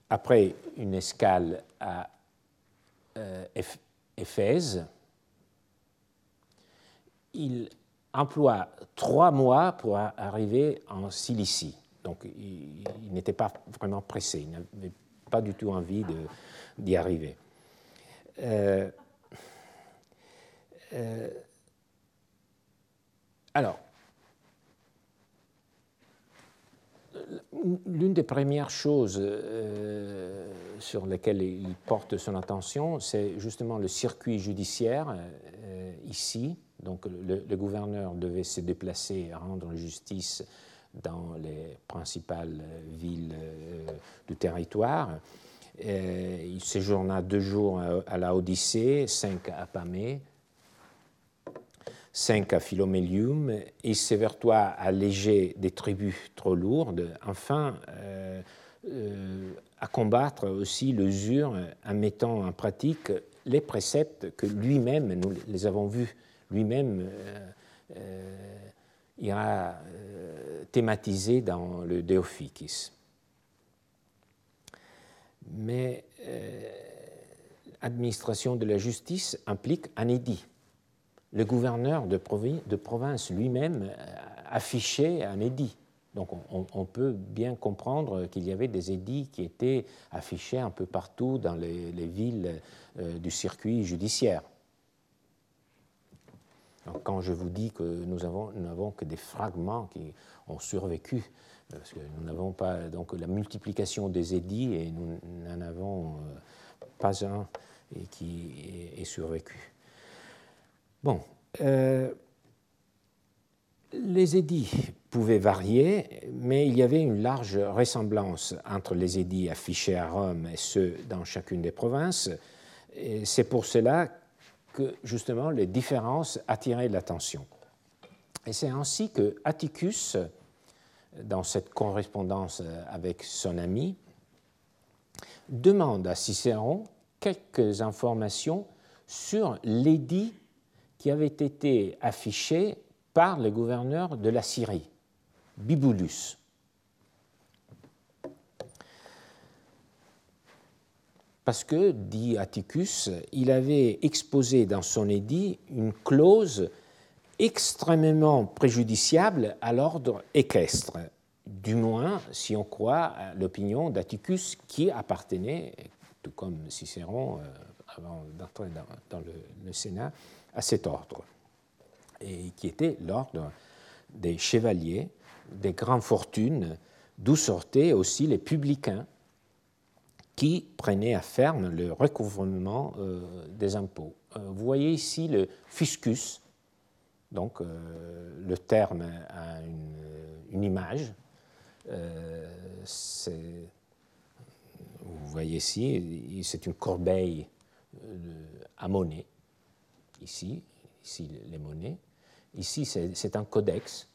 Après une escale à euh, Éphèse, il emploie trois mois pour arriver en Cilicie. Donc il, n'était pas vraiment pressé, il n'avait pas du tout envie d'y arriver. Euh, euh, alors, l'une des premières choses euh, sur lesquelles il porte son attention, c'est justement le circuit judiciaire ici. Donc le, gouverneur devait se déplacer rendre justice dans les principales villes euh, du territoire. Euh, il séjourna deux jours à la Odyssée, cinq à Pamée, cinq à Philomélium, et s'évertoit à alléger des tribus trop lourdes, enfin euh, à combattre aussi l'usure en mettant en pratique les préceptes que lui-même, nous les avons vus, lui-même ira euh, thématisé dans le Deophycis. Mais l'administration euh, de la justice implique un édit. Le gouverneur de, province lui-même euh, affichait un édit. Donc on, peut bien comprendre qu'il y avait des édits qui étaient affichés un peu partout dans les, villes du circuit judiciaire quand je vous dis que nous n'avons que des fragments qui ont survécu, parce que nous n'avons pas donc la multiplication des édits et nous n'en avons euh, pas un qui est, survécu. Bon, euh, les édits pouvaient varier, mais il y avait une large ressemblance entre les édits affichés à Rome et ceux dans chacune des provinces. C'est pour cela que justement les différences attiraient l'attention. Et c'est ainsi que Atticus, dans cette correspondance avec son ami, demande à Cicéron quelques informations sur l'édit qui avait été affiché par le gouverneur de la Syrie, Bibulus. Parce que, dit Atticus, il avait exposé dans son édit une clause extrêmement préjudiciable à l'ordre équestre, du moins si on croit l'opinion d'Atticus qui appartenait, tout comme Cicéron euh, avant d'entrer dans, le, Sénat, à cet ordre, et qui était l'ordre des chevaliers, des grandes fortunes, d'où sortaient aussi les publicains qui prenaient à ferme le recouvrement euh, des impôts. Euh, vous voyez ici le fiscus, donc le terme a une image, euh, vous voyez ici, c'est une corbeille euh, à monnaie, ici, ici les monnaies. Ici, c'est un codex.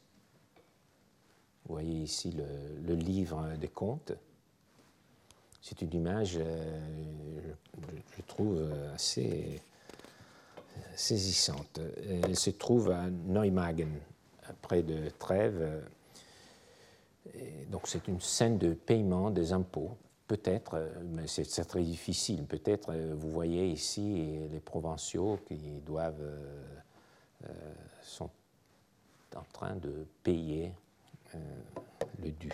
Vous voyez ici le, livre des comptes. C'est une image, euh, je, trouve, assez saisissante. Elle se trouve à Neumagen, près de Trèves, donc c'est une scène de paiement des impôts. Peut-être, euh, mais c'est très difficile, peut-être euh, vous voyez ici les provinciaux qui doivent, euh, sont en train de payer le dû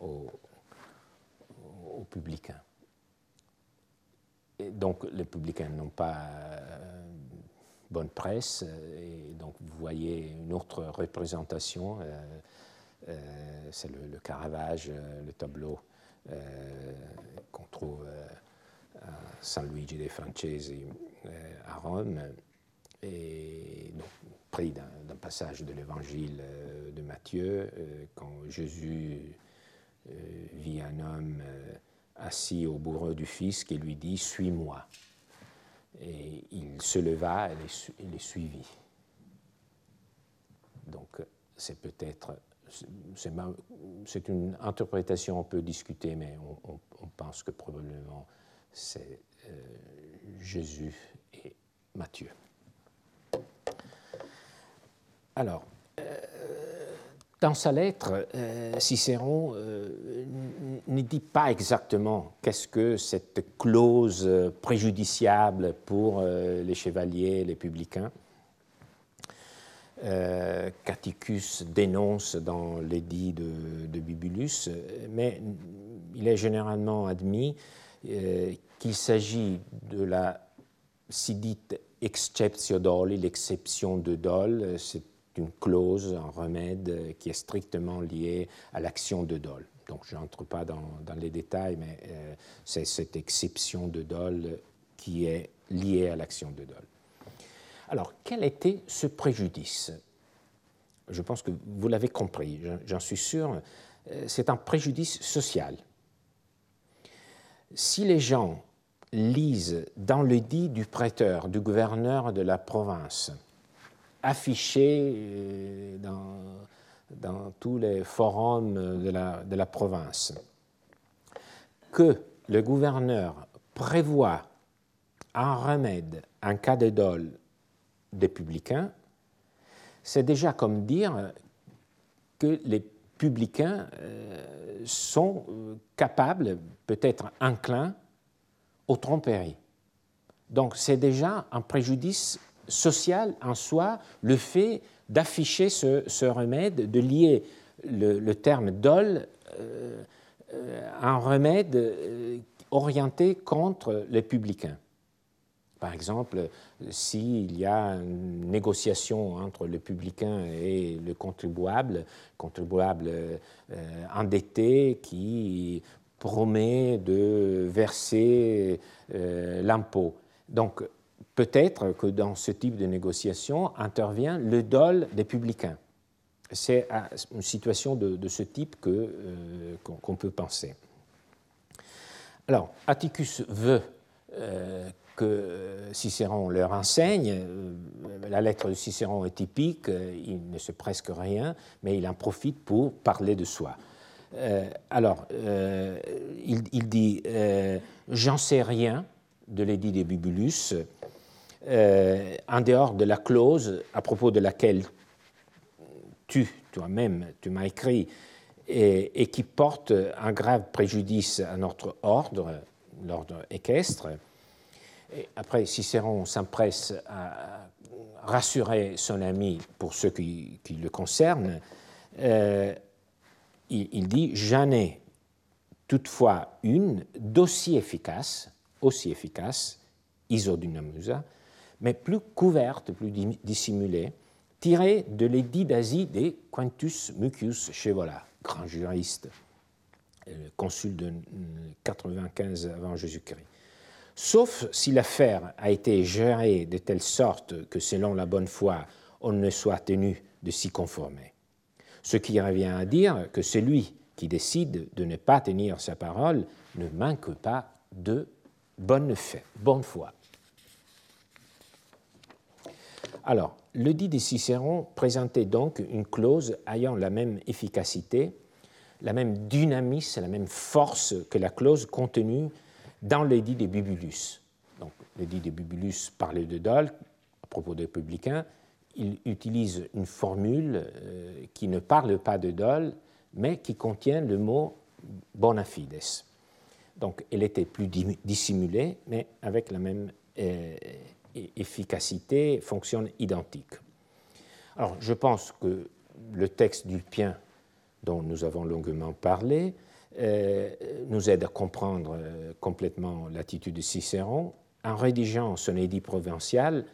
aux, aux publicains. Et donc les publicains n'ont pas bonne presse, et donc vous voyez une autre représentation. Euh, c'est le, Caravage, euh, le tableau euh, qu'on trouve à San Luigi dei Francesi à Rome, et donc, pris d'un passage de l'évangile de Matthieu, quand Jésus vit un homme assis au bourreau du fisc et lui dit Suis-moi. Et il se leva et les, suivit. Donc, c'est peut-être c'est une interprétation un peu discutée, mais on, pense que probablement c'est euh, Jésus et Matthieu. Alors, euh, dans sa lettre, euh, Cicéron ne dit pas exactement qu'est-ce que cette clause préjudiciable pour les chevaliers, les publicains. Euh, Caticus dénonce dans l'édit de, de, Bibulus, mais il est généralement admis euh, qu'il s'agit de la sidite exceptio doli, l'exception de dol, c'est une clause, un remède qui est strictement lié à l'action de dol. Donc je n'entre pas dans, les détails, mais euh, c'est cette exception de dol qui est liée à l'action de dol. Alors, quel était ce préjudice? Je pense que vous l'avez compris, j'en suis sûr. Euh, c'est un préjudice social. Si les gens lisent dans le dit du prêteur, du gouverneur de la province, affiché euh, dans, tous les forums de la, de la province, que le gouverneur prévoit un remède en cas de dol des publicains, c'est déjà comme dire que les publicains euh, sont euh, capables, peut-être inclins, aux tromperies. Donc c'est déjà un préjudice social en soi, le fait d'afficher ce, remède, de lier le, terme dol euh, à un remède orienté contre les publicains. Par exemple, s'il y a une négociation entre le publicain et le contribuable, contribuable euh, endetté qui promet de verser euh, l'impôt. Peut-être que dans ce type de négociation intervient le dol des publicains. C'est à une situation de, ce type euh, qu'on peut penser. Alors, Atticus veut que euh, Cicéron leur enseigne. Euh, la lettre de Cicéron est typique, il ne sait presque rien, mais il en profite pour parler de soi. alors, il, dit J'en sais rien de l'édit de Bibulus. En dehors de la clause à propos de laquelle tu, toi-même, tu m'as écrit, et, qui porte un grave préjudice à notre ordre, l'ordre équestre. Après, Cicéron s'empresse à rassurer son ami pour ce qui, le concerne. Euh, il, dit J'en ai toutefois une d'aussi efficace, aussi efficace, isodynamusa, mais plus couverte, plus dissimulée, tirée de l'édit d'Asie des Quintus Mucius Chevola, grand juriste, euh, consul de 95 avant Jésus-Christ. Sauf si l'affaire a été gérée de telle sorte que, selon la bonne foi, on ne soit tenu de s'y conformer. Ce qui revient à dire que celui qui décide de ne pas tenir sa parole ne manque pas de bonne, bonne foi. Alors, le dit de Cicéron présentait donc une clause ayant la même efficacité, la même dynamisme, la même force que la clause contenue dans l'édit de Bibulus. Donc, l'édit de Bibulus parlait de Dol à propos des publicains. Il utilise une formule euh, qui ne parle pas de Dol, mais qui contient le mot bona fides. Donc, elle était plus dissimulée, mais avec la même euh, efficacité, fonctionne identique. Alors, je pense que le texte d'Ulpien, dont nous avons longuement parlé, euh, nous aide à comprendre euh, complètement l'attitude de Cicéron. En rédigeant son édit provincial,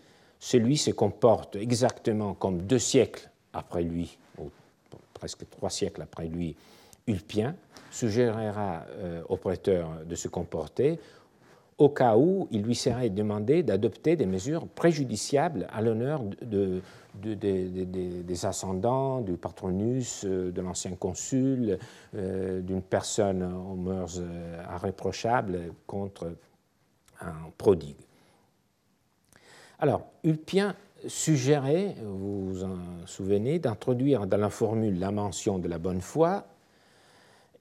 celui se comporte exactement comme deux siècles après lui, ou presque trois siècles après lui, Ulpien, suggérera euh, au prêteur de se comporter au cas où il lui serait demandé d'adopter des mesures préjudiciables à l'honneur de, des ascendants, du patronus, euh, de l'ancien consul, euh, d'une personne aux mœurs euh, irréprochables contre un prodigue. Alors, Ulpien suggérait, vous vous en souvenez, d'introduire dans la formule la mention de la bonne foi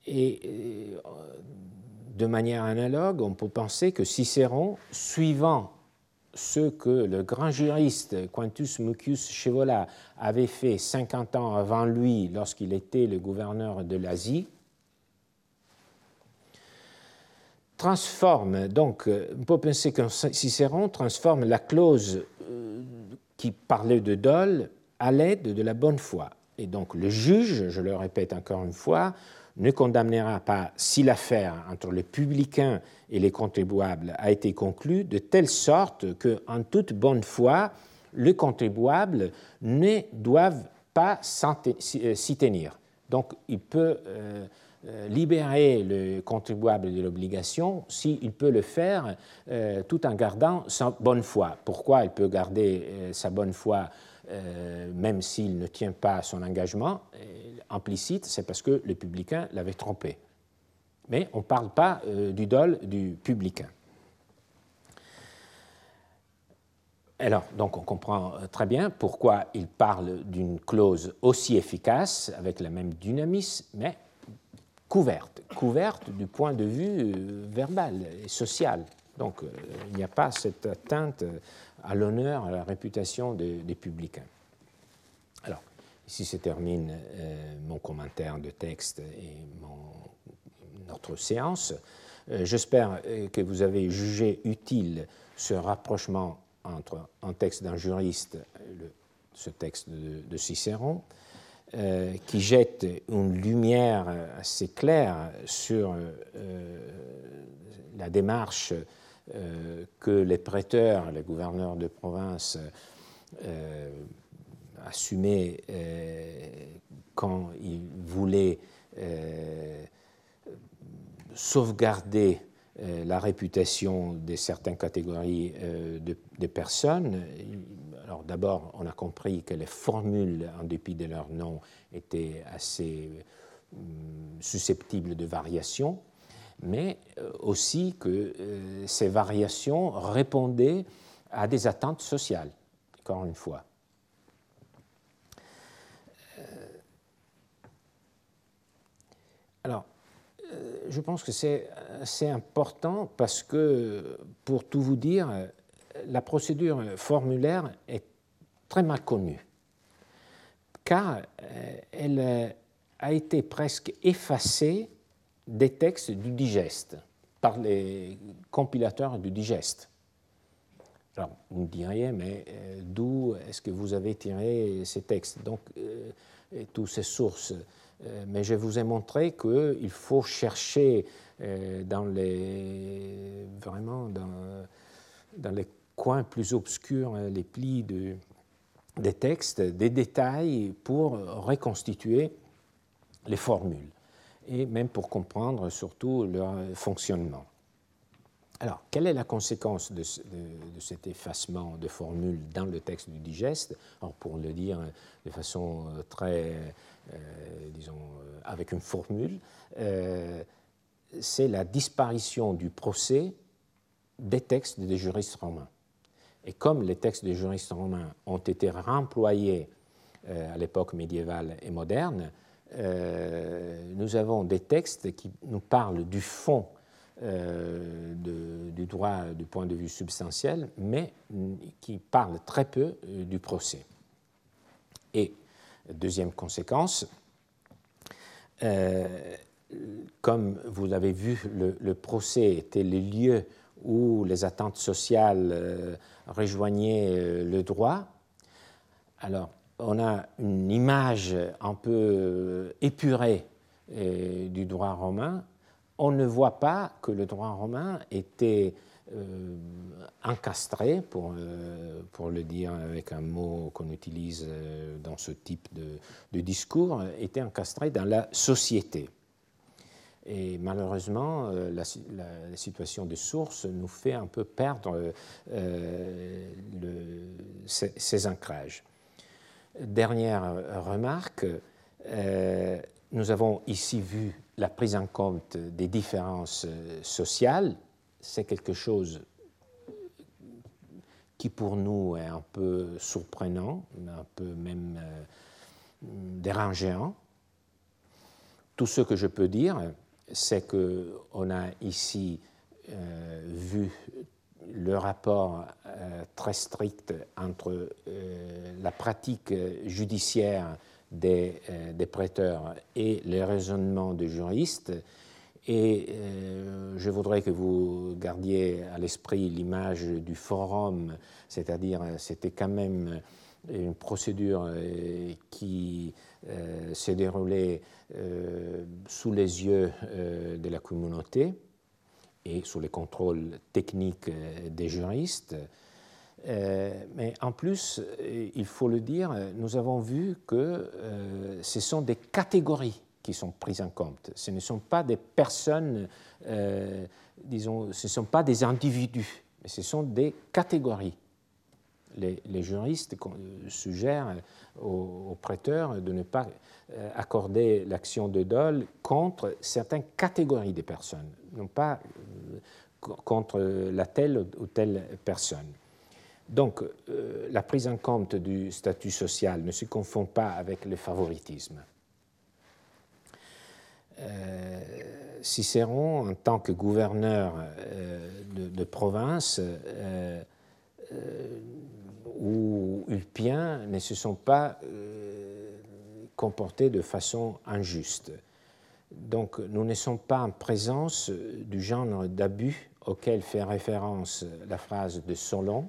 et de manière analogue, on peut penser que Cicéron, suivant ce que le grand juriste Quintus Mucius Scevola avait fait 50 ans avant lui lorsqu'il était le gouverneur de l'Asie, transforme, donc, on peut penser que Cicéron transforme la clause euh, qui parlait de dol à l'aide de la bonne foi. Et donc le juge, je le répète encore une fois, ne condamnera pas si l'affaire entre les publicains et les contribuables a été conclue de telle sorte que, en toute bonne foi, les contribuables ne doivent pas euh, s'y tenir. Donc, il peut euh, euh, libérer le contribuable de l'obligation s'il peut le faire tout en gardant sa bonne foi. Pourquoi il peut garder sa bonne foi même s'il ne tient pas son engagement implicite, c'est parce que le publicain l'avait trompé. Mais on ne parle pas euh, du dol du publicain. Alors, donc on comprend euh, très bien pourquoi il parle d'une clause aussi efficace, avec la même dynamisme, mais couverte, couverte du point de vue euh, verbal et social. Donc il n'y a pas cette atteinte à l'honneur, à la réputation des publicains. Ici se termine euh, mon commentaire de texte et notre séance. Euh, j'espère euh, que vous avez jugé utile ce rapprochement entre un texte d'un juriste, ce texte de, Cicéron, qui jette une lumière assez claire sur la démarche que les prêteurs, les gouverneurs de province, assumé euh, quand il voulait euh, sauvegarder euh, la réputation de certaines catégories de, personnes. Alors d'abord, on a compris que les formules, en dépit de leur nom, étaient assez susceptibles de variations, mais aussi que ces variations répondaient à des attentes sociales, encore une fois. Alors, euh, je pense que c'est important parce que, pour tout vous dire, la procédure formulaire est très mal connue, car elle a été presque effacée des textes du digeste par les compilateurs du digeste. Alors, vous me diriez, mais d'où est-ce que vous avez tiré ces textes? Donc, et toutes ces sources. Euh, mais je vous ai montré qu'il faut chercher euh, dans les, vraiment dans, les coins plus obscurs, hein, les plis de, des textes, des détails pour reconstituer les formules et même pour comprendre surtout leur fonctionnement. Alors, quelle est la conséquence de, cet effacement de formules dans le texte du digeste? Alors, Pour le dire de façon euh, très euh, disons, euh, avec une formule, c'est la disparition du procès des textes des juristes romains. Et comme les textes des juristes romains ont été réemployés à l'époque médiévale et moderne, nous avons des textes qui nous parlent du fond du droit du point de vue substantiel, mais qui parlent très peu du procès. Et Deuxième conséquence, euh, comme vous l'avez vu, le, procès était le lieu où les attentes sociales euh, rejoignaient euh, le droit. Alors, on a une image un peu épurée du droit romain. On ne voit pas que le droit romain était euh, encastré, pour, euh, le dire avec un mot qu'on utilise euh, dans ce type de, de, discours, était encastré dans la société. Et malheureusement, la, situation des sources nous fait un peu perdre ces, ancrages. Dernière remarque, nous avons ici vu la prise en compte des différences sociales c'est quelque chose qui pour nous est un peu surprenant, un peu même euh, dérangeant. Tout ce que je peux dire, c'est qu'on a ici euh, vu le rapport euh, très strict entre la pratique judiciaire des, des, prêteurs et les raisonnements des juristes. Et euh, je voudrais que vous gardiez à l'esprit l'image du forum, c'est-à-dire c'était quand même une procédure euh, qui euh, s'est déroulée sous les yeux de la communauté et sous les contrôles techniques des juristes. mais en plus, il faut le dire, nous avons vu que ce sont des catégories qui sont prises en compte. Ce ne sont pas des personnes, euh, disons, ce ne sont pas des individus, mais ce sont des catégories. Les, juristes suggèrent aux, prêteurs de ne pas euh, accorder l'action de dol contre certaines catégories de personnes, non pas euh, contre la telle ou telle personne. Donc, la prise en compte du statut social ne se confond pas avec le favoritisme. Euh, Cicéron, en tant que gouverneur euh, de, province, euh, ou Ulpien ne se sont pas comportés de façon injuste. Donc nous ne sommes pas en présence du genre d'abus auquel fait référence la phrase de Solon,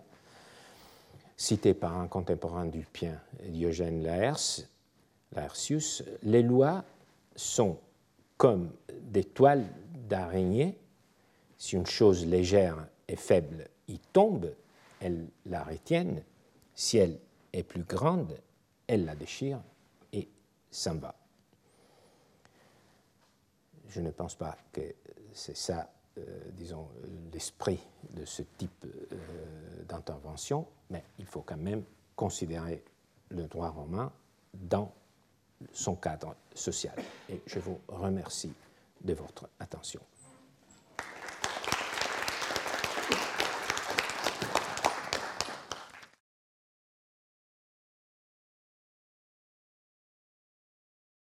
citée par un contemporain d'Ulpien, Diogène Laertius. Les lois sont comme des toiles d'araignée. Si une chose légère et faible y tombe, elles la retiennent. Si elle est plus grande, elle la déchire et s'en va. Je ne pense pas que c'est ça, euh, disons, l'esprit de ce type euh, d'intervention, mais il faut quand même considérer le droit romain dans son cadre social. Et je vous remercie de votre attention.